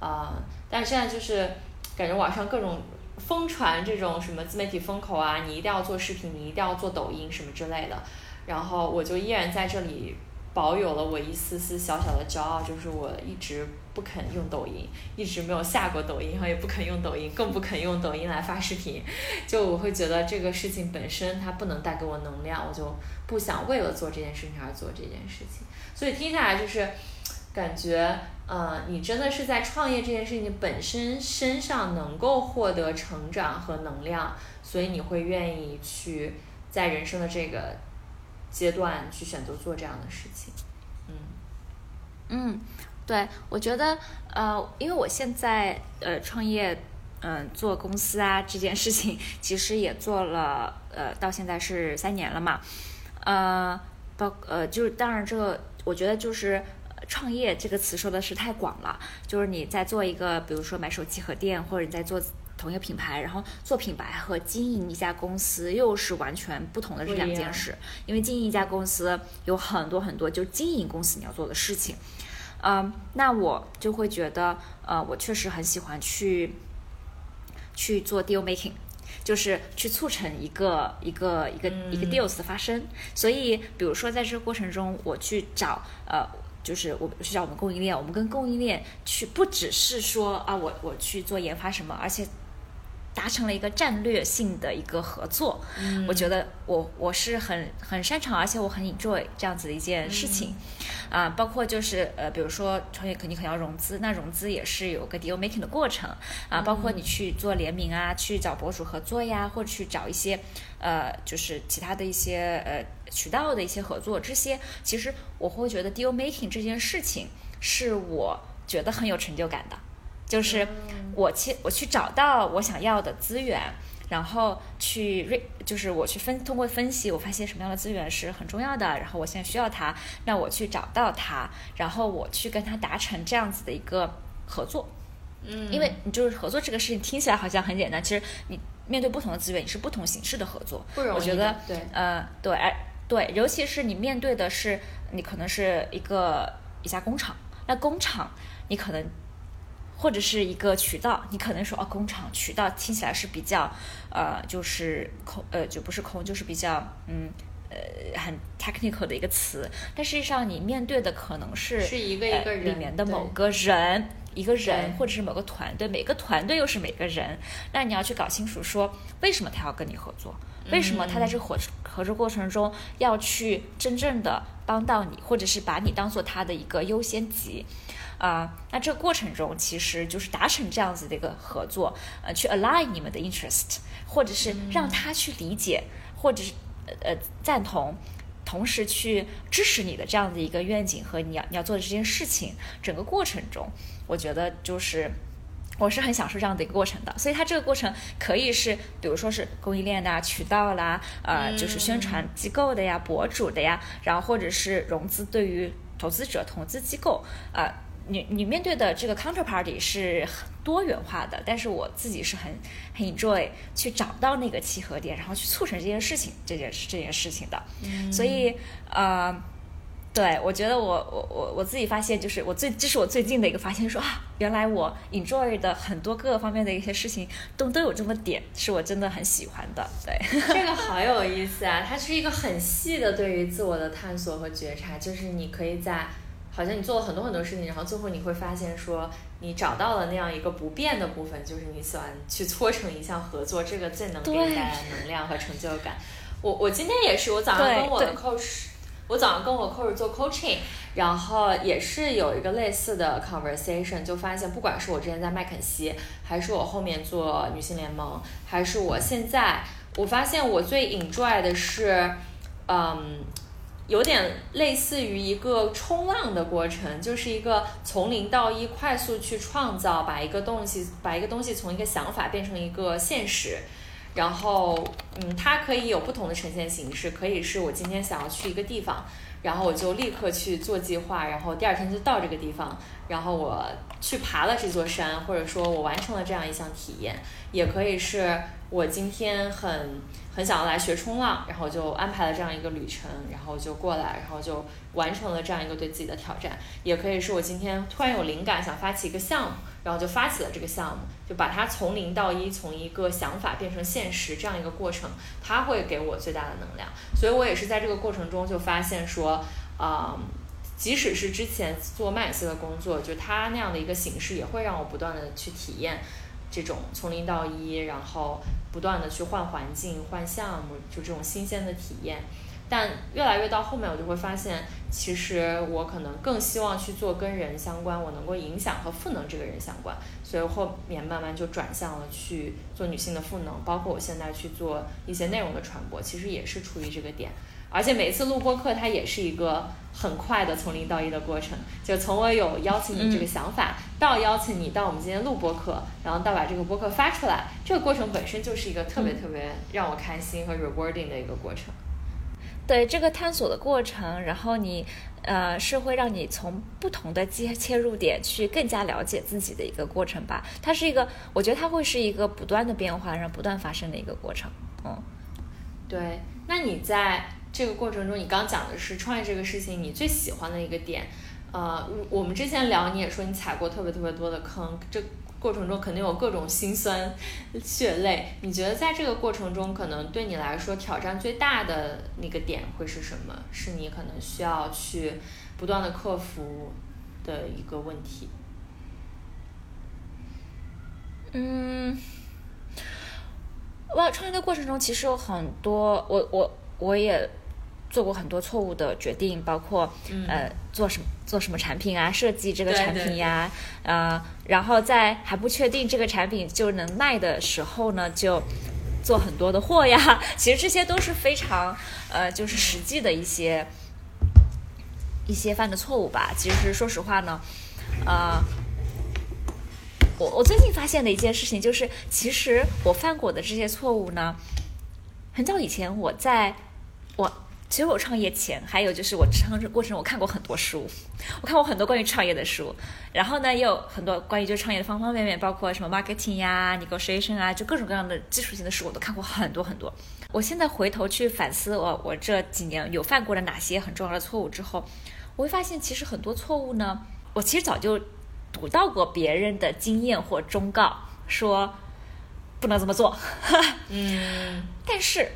啊、但现在就是感觉网上各种疯传这种什么自媒体风口啊，你一定要做视频，你一定要做抖音什么之类的。然后我就依然在这里保有了我一丝丝小小的骄傲，就是我一直不肯用抖音，一直没有下过抖音，然后也不肯用抖音，更不肯用抖音来发视频。就我会觉得这个事情本身它不能带给我能量，我就不想为了做这件事情而做这件事情。所以听下来就是感觉，呃，你真的是在创业这件事情本身身上能够获得成长和能量，所以你会愿意去在人生的这个阶段去选择做这样的事情。嗯嗯，对，我觉得呃，因为我现在呃创业，嗯、做公司啊这件事情，其实也做了呃，到现在是三年了嘛，呃，包呃就是当然这个我觉得就是。创业这个词说的是太广了，就是你在做一个，比如说买手机和店，或者你在做同一个品牌，然后做品牌和经营一家公司又是完全不同的这两件事。因为经营一家公司有很多很多，就经营公司你要做的事情。嗯，那我就会觉得，呃，我确实很喜欢去去做 deal making，就是去促成一个一个一个、一个嗯 deals 的发生。所以，比如说在这个过程中，我去找呃。就是我去找我们供应链，我们跟供应链去，不只是说啊，我我去做研发什么，而且达成了一个战略性的一个合作。嗯我觉得我我是很很擅长，而且我很 enjoy 这样子的一件事情。啊，包括就是呃，比如说创业肯定可能要融资，那融资也是有个 deal making 的过程啊，包括你去做联名啊，去找博主合作呀，或者去找一些呃，就是其他的一些呃渠道的一些合作，这些其实我会觉得 deal making 这件事情是我觉得很有成就感的，就是我去我去找到我想要的资源。然后去瑞，就是我去分通过分析，我发现什么样的资源是很重要的，然后我现在需要它，那我去找到它，然后我去跟他达成这样子的一个合作。嗯，因为你就是合作这个事情听起来好像很简单，其实你面对不同的资源，你是不同形式的合作。不容易。我觉得对，呃，对，对，尤其是你面对的是你可能是一个一家工厂，那工厂你可能。或者是一个渠道，你可能说哦，工厂渠道听起来是比较，呃，就是空，呃，就不是空，就是比较，嗯，呃，很 technical 的一个词。但实际上，你面对的可能是是一个一个人里面的某个人，一个人，或者是某个团队，每个团队又是每个人。那你要去搞清楚，说为什么他要跟你合作？为什么他在这个合合作过程中要去真正的帮到你，或者是把你当做他的一个优先级？啊，那这个过程中其实就是达成这样子的一个合作，呃，去 align 你们的 interest，或者是让他去理解，或者是呃赞同，同时去支持你的这样的一个愿景和你要你要做的这件事情。整个过程中，我觉得就是我是很享受这样的一个过程的。所以它这个过程可以是，比如说是供应链的渠道啦，呃，就是宣传机构的呀、博主的呀，然后或者是融资对于投资者、投资机构啊。你你面对的这个 counterparty 是很多元化的，但是我自己是很很 enjoy 去找到那个契合点，然后去促成这件事情，这件事这件事情的。所以呃，对我觉得我我我我自己发现，就是我最这是我最近的一个发现，说啊，原来我 enjoy 的很多各个方面的一些事情都都有这么点，是我真的很喜欢的。对，这个 好有意思啊！它是一个很细的对于自我的探索和觉察，就是你可以在。好像你做了很多很多事情，然后最后你会发现说，你找到了那样一个不变的部分，就是你喜欢去搓成一项合作，这个最能给你带来能量和成就感。我我今天也是，我早上跟我的 coach，我早上跟我 coach 做 coaching，然后也是有一个类似的 conversation，就发现不管是我之前在麦肯锡，还是我后面做女性联盟，还是我现在，我发现我最 enjoy 的是，嗯。有点类似于一个冲浪的过程，就是一个从零到一快速去创造，把一个东西把一个东西从一个想法变成一个现实，然后嗯，它可以有不同的呈现形式，可以是我今天想要去一个地方，然后我就立刻去做计划，然后第二天就到这个地方，然后我去爬了这座山，或者说我完成了这样一项体验，也可以是我今天很。很想要来学冲浪，然后就安排了这样一个旅程，然后就过来，然后就完成了这样一个对自己的挑战。也可以是我今天突然有灵感，想发起一个项目，然后就发起了这个项目，就把它从零到一，从一个想法变成现实这样一个过程，它会给我最大的能量。所以我也是在这个过程中就发现说，啊，即使是之前做麦斯的工作，就它那样的一个形式，也会让我不断的去体验这种从零到一，然后。不断的去换环境、换项目，就这种新鲜的体验。但越来越到后面，我就会发现，其实我可能更希望去做跟人相关，我能够影响和赋能这个人相关。所以后面慢慢就转向了去做女性的赋能，包括我现在去做一些内容的传播，其实也是出于这个点。而且每一次录播课，它也是一个很快的从零到一的过程。就从我有邀请你这个想法，到邀请你到我们今天录播课，然后到把这个播客发出来，这个过程本身就是一个特别特别让我开心和 rewarding 的一个过程。对这个探索的过程，然后你呃是会让你从不同的切切入点去更加了解自己的一个过程吧。它是一个，我觉得它会是一个不断的变化，然后不断发生的一个过程。嗯，对。那你在这个过程中，你刚讲的是创业这个事情，你最喜欢的一个点，呃，我们之前聊你也说你踩过特别特别多的坑，这过程中肯定有各种心酸血泪。你觉得在这个过程中，可能对你来说挑战最大的那个点会是什么？是你可能需要去不断的克服的一个问题？嗯，哇创业的过程中其实有很多，我我我也。做过很多错误的决定，包括呃做什么做什么产品啊，设计这个产品呀，呃，然后在还不确定这个产品就能卖的时候呢，就做很多的货呀。其实这些都是非常呃，就是实际的一些一些犯的错误吧。其实说实话呢，呃，我我最近发现的一件事情就是，其实我犯过的这些错误呢，很早以前我在我。其实我创业前，还有就是我创业过程，我看过很多书，我看过很多关于创业的书，然后呢，也有很多关于就创业的方方面面，包括什么 marketing 呀、negotiation 啊，就各种各样的基础性的书，我都看过很多很多。我现在回头去反思我我这几年有犯过的哪些很重要的错误之后，我会发现其实很多错误呢，我其实早就读到过别人的经验或忠告，说不能这么做。嗯，但是。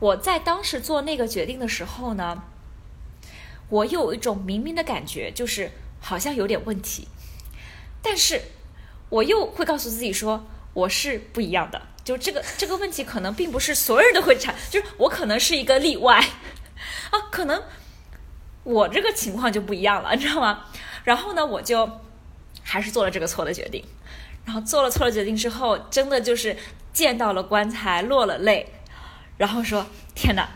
我在当时做那个决定的时候呢，我有一种明明的感觉，就是好像有点问题，但是我又会告诉自己说我是不一样的，就这个这个问题可能并不是所有人都会产，就是我可能是一个例外啊，可能我这个情况就不一样了，你知道吗？然后呢，我就还是做了这个错的决定，然后做了错的决定之后，真的就是见到了棺材落了泪。然后说：“天哪，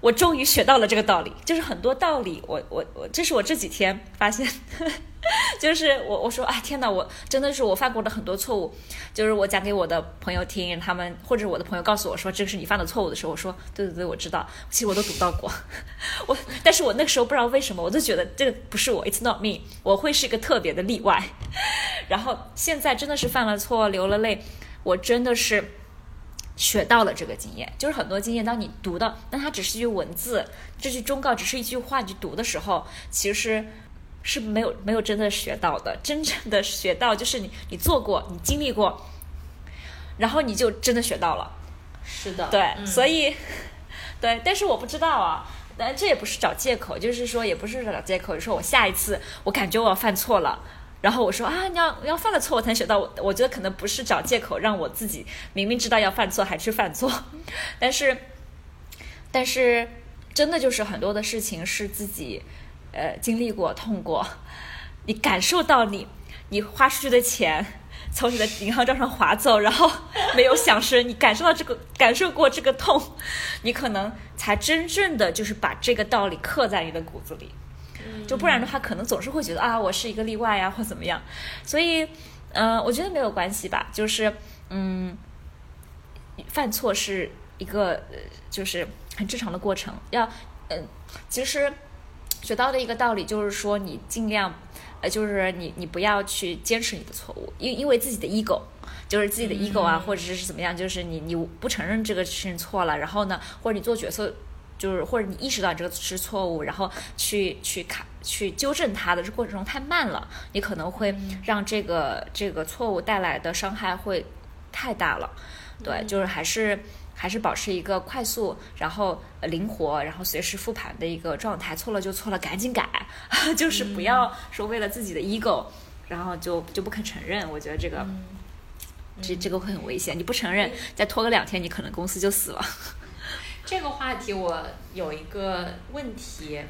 我终于学到了这个道理。就是很多道理，我我我，这是我这几天发现，就是我我说，哎，天哪，我真的是我犯过的很多错误。就是我讲给我的朋友听，他们或者我的朋友告诉我说这个是你犯的错误的时候，我说，对对对，我知道，其实我都读到过。我，但是我那个时候不知道为什么，我就觉得这个不是我，It's not me，我会是一个特别的例外。然后现在真的是犯了错，流了泪，我真的是。”学到了这个经验，就是很多经验。当你读到，那它只是一句文字，这句忠告只是一句话，你读的时候，其实是没有没有真的学到的。真正的学到，就是你你做过，你经历过，然后你就真的学到了。是的，对，所以对，但是我不知道啊，但这也不是找借口，就是说也不是找借口，就说我下一次我感觉我要犯错了。然后我说啊，你要要犯了错，我才学到。我我觉得可能不是找借口，让我自己明明知道要犯错还去犯错。但是，但是真的就是很多的事情是自己呃经历过、痛过，你感受到你你花出去的钱从你的银行账上划走，然后没有响声，你感受到这个感受过这个痛，你可能才真正的就是把这个道理刻在你的骨子里。就不然的话，可能总是会觉得啊，我是一个例外呀，或怎么样。所以，嗯，我觉得没有关系吧。就是，嗯，犯错是一个，就是很正常的过程。要，嗯，其实学到的一个道理就是说，你尽量，呃，就是你你不要去坚持你的错误，因因为自己的 ego，就是自己的 ego 啊，或者是怎么样，就是你你不承认这个事情错了，然后呢，或者你做决策。就是或者你意识到这个是错误，然后去去看去纠正它的这过程中太慢了，你可能会让这个这个错误带来的伤害会太大了。对，就是还是还是保持一个快速，然后灵活，然后随时复盘的一个状态。错了就错了，赶紧改，就是不要说为了自己的 ego，然后就就不肯承认。我觉得这个这这个会很危险。你不承认，再拖个两天，你可能公司就死了。这个话题我有一个问题，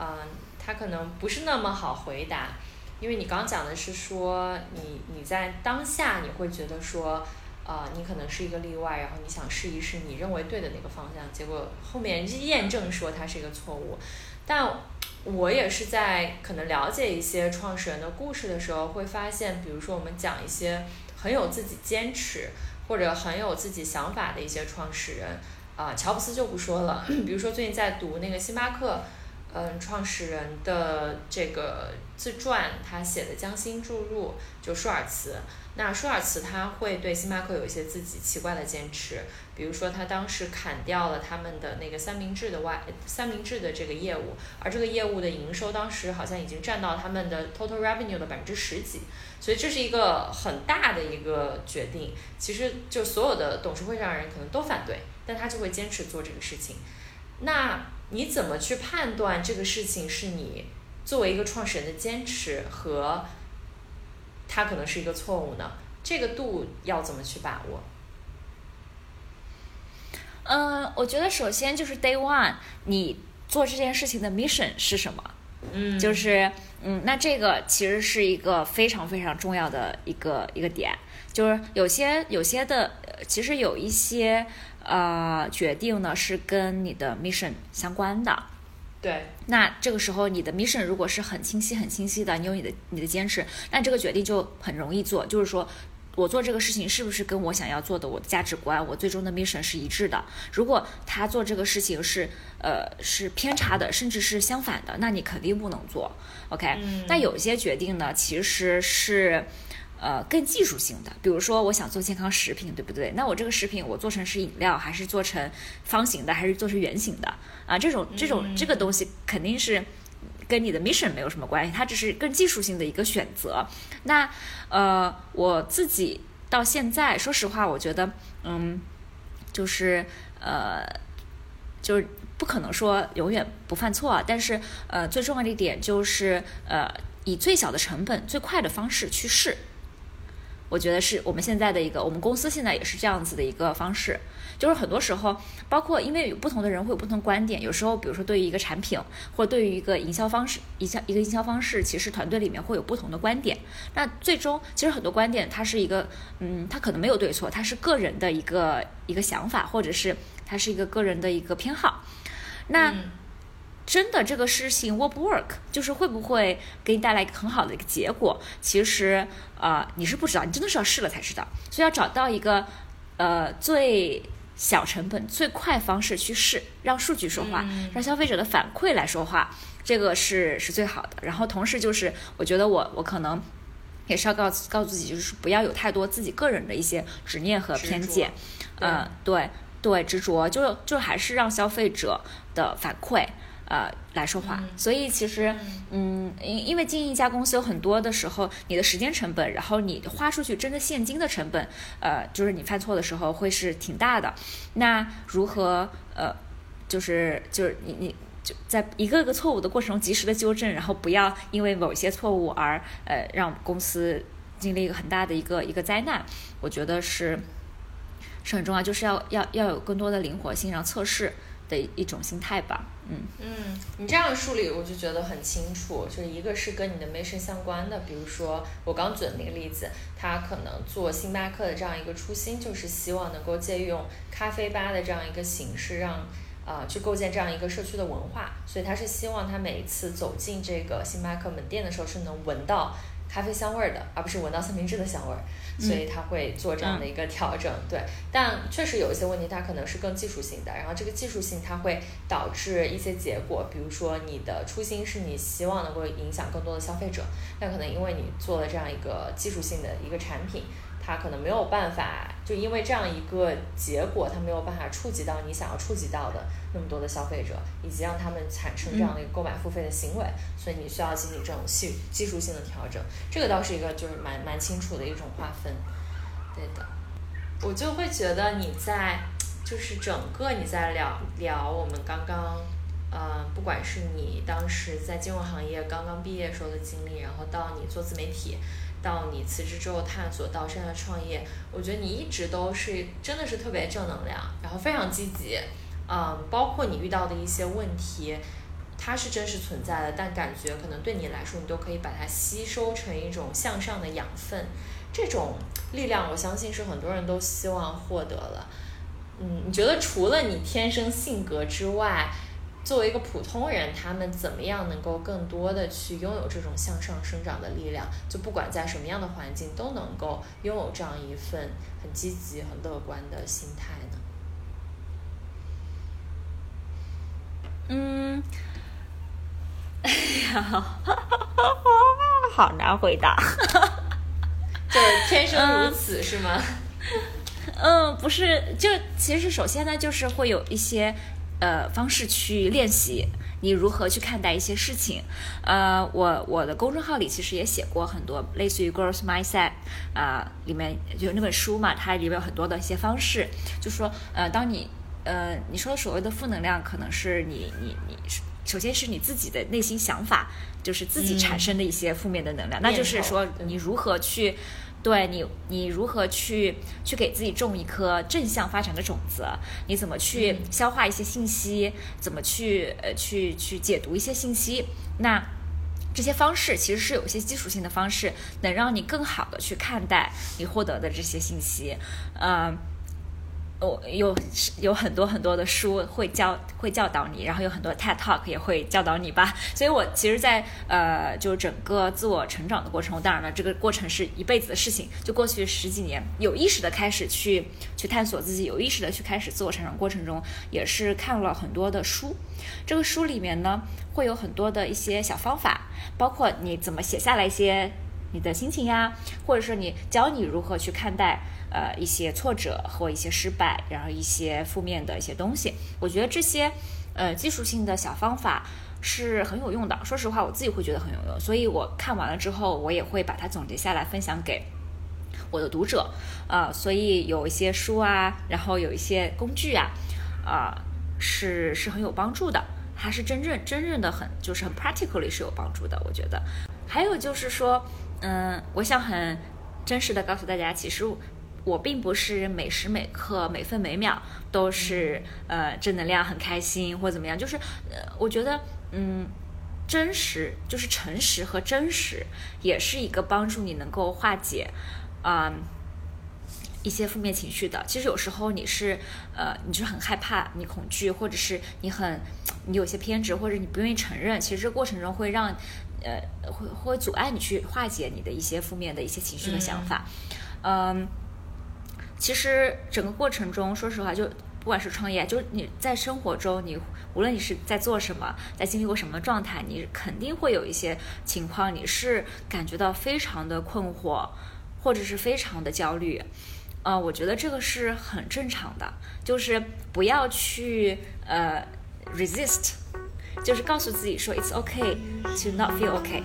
嗯，它可能不是那么好回答，因为你刚讲的是说你你在当下你会觉得说，呃，你可能是一个例外，然后你想试一试你认为对的那个方向，结果后面验证说它是一个错误。但我也是在可能了解一些创始人的故事的时候，会发现，比如说我们讲一些很有自己坚持或者很有自己想法的一些创始人。啊，乔布斯就不说了。比如说最近在读那个星巴克，嗯，创始人的这个自传，他写的《将心注入》，就舒尔茨。那舒尔茨他会对星巴克有一些自己奇怪的坚持，比如说他当时砍掉了他们的那个三明治的外三明治的这个业务，而这个业务的营收当时好像已经占到他们的 total revenue 的百分之十几，所以这是一个很大的一个决定。其实就所有的董事会上的人可能都反对。但他就会坚持做这个事情，那你怎么去判断这个事情是你作为一个创始人的坚持和他可能是一个错误呢？这个度要怎么去把握？嗯，我觉得首先就是 day one，你做这件事情的 mission 是什么？嗯，就是嗯，那这个其实是一个非常非常重要的一个一个点，就是有些有些的，呃其实有一些呃决定呢是跟你的 mission 相关的。对，那这个时候你的 mission 如果是很清晰、很清晰的，你有你的你的坚持，那这个决定就很容易做。就是说我做这个事情是不是跟我想要做的、我的价值观、我最终的 mission 是一致的？如果他做这个事情是呃是偏差的，甚至是相反的，那你肯定不能做。OK，、嗯那有些决定呢，其实是。呃，更技术性的，比如说我想做健康食品，对不对？那我这个食品我做成是饮料，还是做成方形的，还是做成圆形的啊？这种这种这个东西肯定是跟你的 mission 没有什么关系，它只是更技术性的一个选择。那呃，我自己到现在，说实话，我觉得，嗯，就是呃，就是不可能说永远不犯错啊，但是呃，最重要的一点就是呃，以最小的成本、最快的方式去试。我觉得是我们现在的一个，我们公司现在也是这样子的一个方式，就是很多时候，包括因为有不同的人会有不同观点，有时候比如说对于一个产品或对于一个营销方式，营销一个营销方式，其实团队里面会有不同的观点。那最终其实很多观点它是一个，嗯，它可能没有对错，它是个人的一个一个想法，或者是它是一个个人的一个偏好。那、真的这个事情 work 不 work，就是会不会给你带来一个很好的一个结果？其实呃你是不知道，你真的是要试了才知道。所以要找到一个呃最小成本、最快方式去试，让数据说话，嗯让消费者的反馈来说话，这个是是最好的。然后同时就是，我觉得我我可能。也是要告诉告诉自己，就是不要有太多自己个人的一些执念和偏见，嗯，对对，执着，就就还是让消费者的反馈，呃，来说话。嗯所以其实，嗯，因因为经营一家公司有很多的时候，你的时间成本，然后你花出去真的现金的成本，呃，就是你犯错的时候会是挺大的。那如何呃，就是就是你你。就在一个个错误的过程中及时的纠正，然后不要因为某些错误而呃让公司经历一个很大的一个一个灾难，我觉得是是很重要，就是要要要有更多的灵活性，然后测试的一种心态吧。嗯，你这样梳理我就觉得很清楚，就是一个是跟你的 mission 相关的，比如说我刚举的那个例子，他可能做星巴克的这样一个初心，就是希望能够借用咖啡吧的这样一个形式让。呃，去构建这样一个社区的文化，所以他是希望他每一次走进这个星巴克门店的时候是能闻到咖啡香味儿的，而不是闻到三明治的香味儿，所以他会做这样的一个调整。对，但确实有一些问题，它可能是更技术性的，然后这个技术性它会导致一些结果，比如说你的初心是你希望能够影响更多的消费者，但可能因为你做了这样一个技术性的一个产品。它可能没有办法，就因为这样一个结果，它没有办法触及到你想要触及到的那么多的消费者，以及让他们产生这样的一个购买付费的行为，所以你需要进行这种技技术性的调整。这个倒是一个就是蛮蛮清楚的一种划分，对的。我就会觉得你在就是整个你在聊聊我们刚刚。嗯，不管是你当时在金融行业刚刚毕业时候的经历，然后到你做自媒体，到你辞职之后探索，到现在创业，我觉得你一直都是真的是特别正能量，然后非常积极。嗯，包括你遇到的一些问题，它是真实存在的，但感觉可能对你来说，你都可以把它吸收成一种向上的养分。这种力量，我相信是很多人都希望获得了。嗯，你觉得除了你天生性格之外，作为一个普通人，他们怎么样能够更多的去拥有这种向上生长的力量？就不管在什么样的环境，都能够拥有这样一份很积极、很乐观的心态呢？嗯，哎呀，好难回答。就是天生如此、是吗？嗯，不是，就其实首先呢，就是会有一些呃方式去练习你如何去看待一些事情。呃，我我的公众号里其实也写过很多类似于 “girls Mindset 啊、里面就那本书嘛，它里面有很多的一些方式，就说呃，当你呃你说所谓的负能量，可能是你你你首先是你自己的内心想法，就是自己产生的一些负面的能量，那就是说你如何去对你，你如何去去给自己种一颗正向发展的种子？你怎么去消化一些信息？怎么去呃去去解读一些信息？那这些方式其实是有一些基础性的方式，能让你更好的去看待你获得的这些信息，嗯。我有有很多很多的书会教会教导你，然后有很多 TED Talk 也会教导你吧。所以我其实，在呃，就整个自我成长的过程中，当然了，这个过程是一辈子的事情。就过去十几年，有意识的开始去去探索自己，有意识的去开始自我成长过程中，也是看了很多的书。这个书里面呢，会有很多的一些小方法，包括你怎么写下来一些你的心情呀，或者说你教你如何去看待。呃，一些挫折或一些失败，然后一些负面的一些东西，我觉得这些呃技术性的小方法是很有用的。说实话，我自己会觉得很有用，所以我看完了之后，我也会把它总结下来分享给我的读者。啊，所以有一些书啊，然后有一些工具啊，啊，是是很有帮助的，它是真正真正的很就是很 practically 是有帮助的。我觉得，还有就是说，嗯，我想很真实的告诉大家，其实。我并不是每时每刻每分每秒都是呃正能量很开心或怎么样，就是呃我觉得嗯真实就是诚实和真实也是一个帮助你能够化解啊一些负面情绪的。其实有时候你是呃你是很害怕你恐惧或者是你很你有些偏执或者你不愿意承认，其实这过程中会让呃会会阻碍你去化解你的一些负面的一些情绪和想法，嗯。其实整个过程中，说实话，就不管是创业，就是你在生活中，你无论你是在做什么，在经历过什么状态，你肯定会有一些情况，你是感觉到非常的困惑，或者是非常的焦虑。呃，我觉得这个是很正常的，就是不要去呃 resist，就是告诉自己说 it's okay to not feel okay。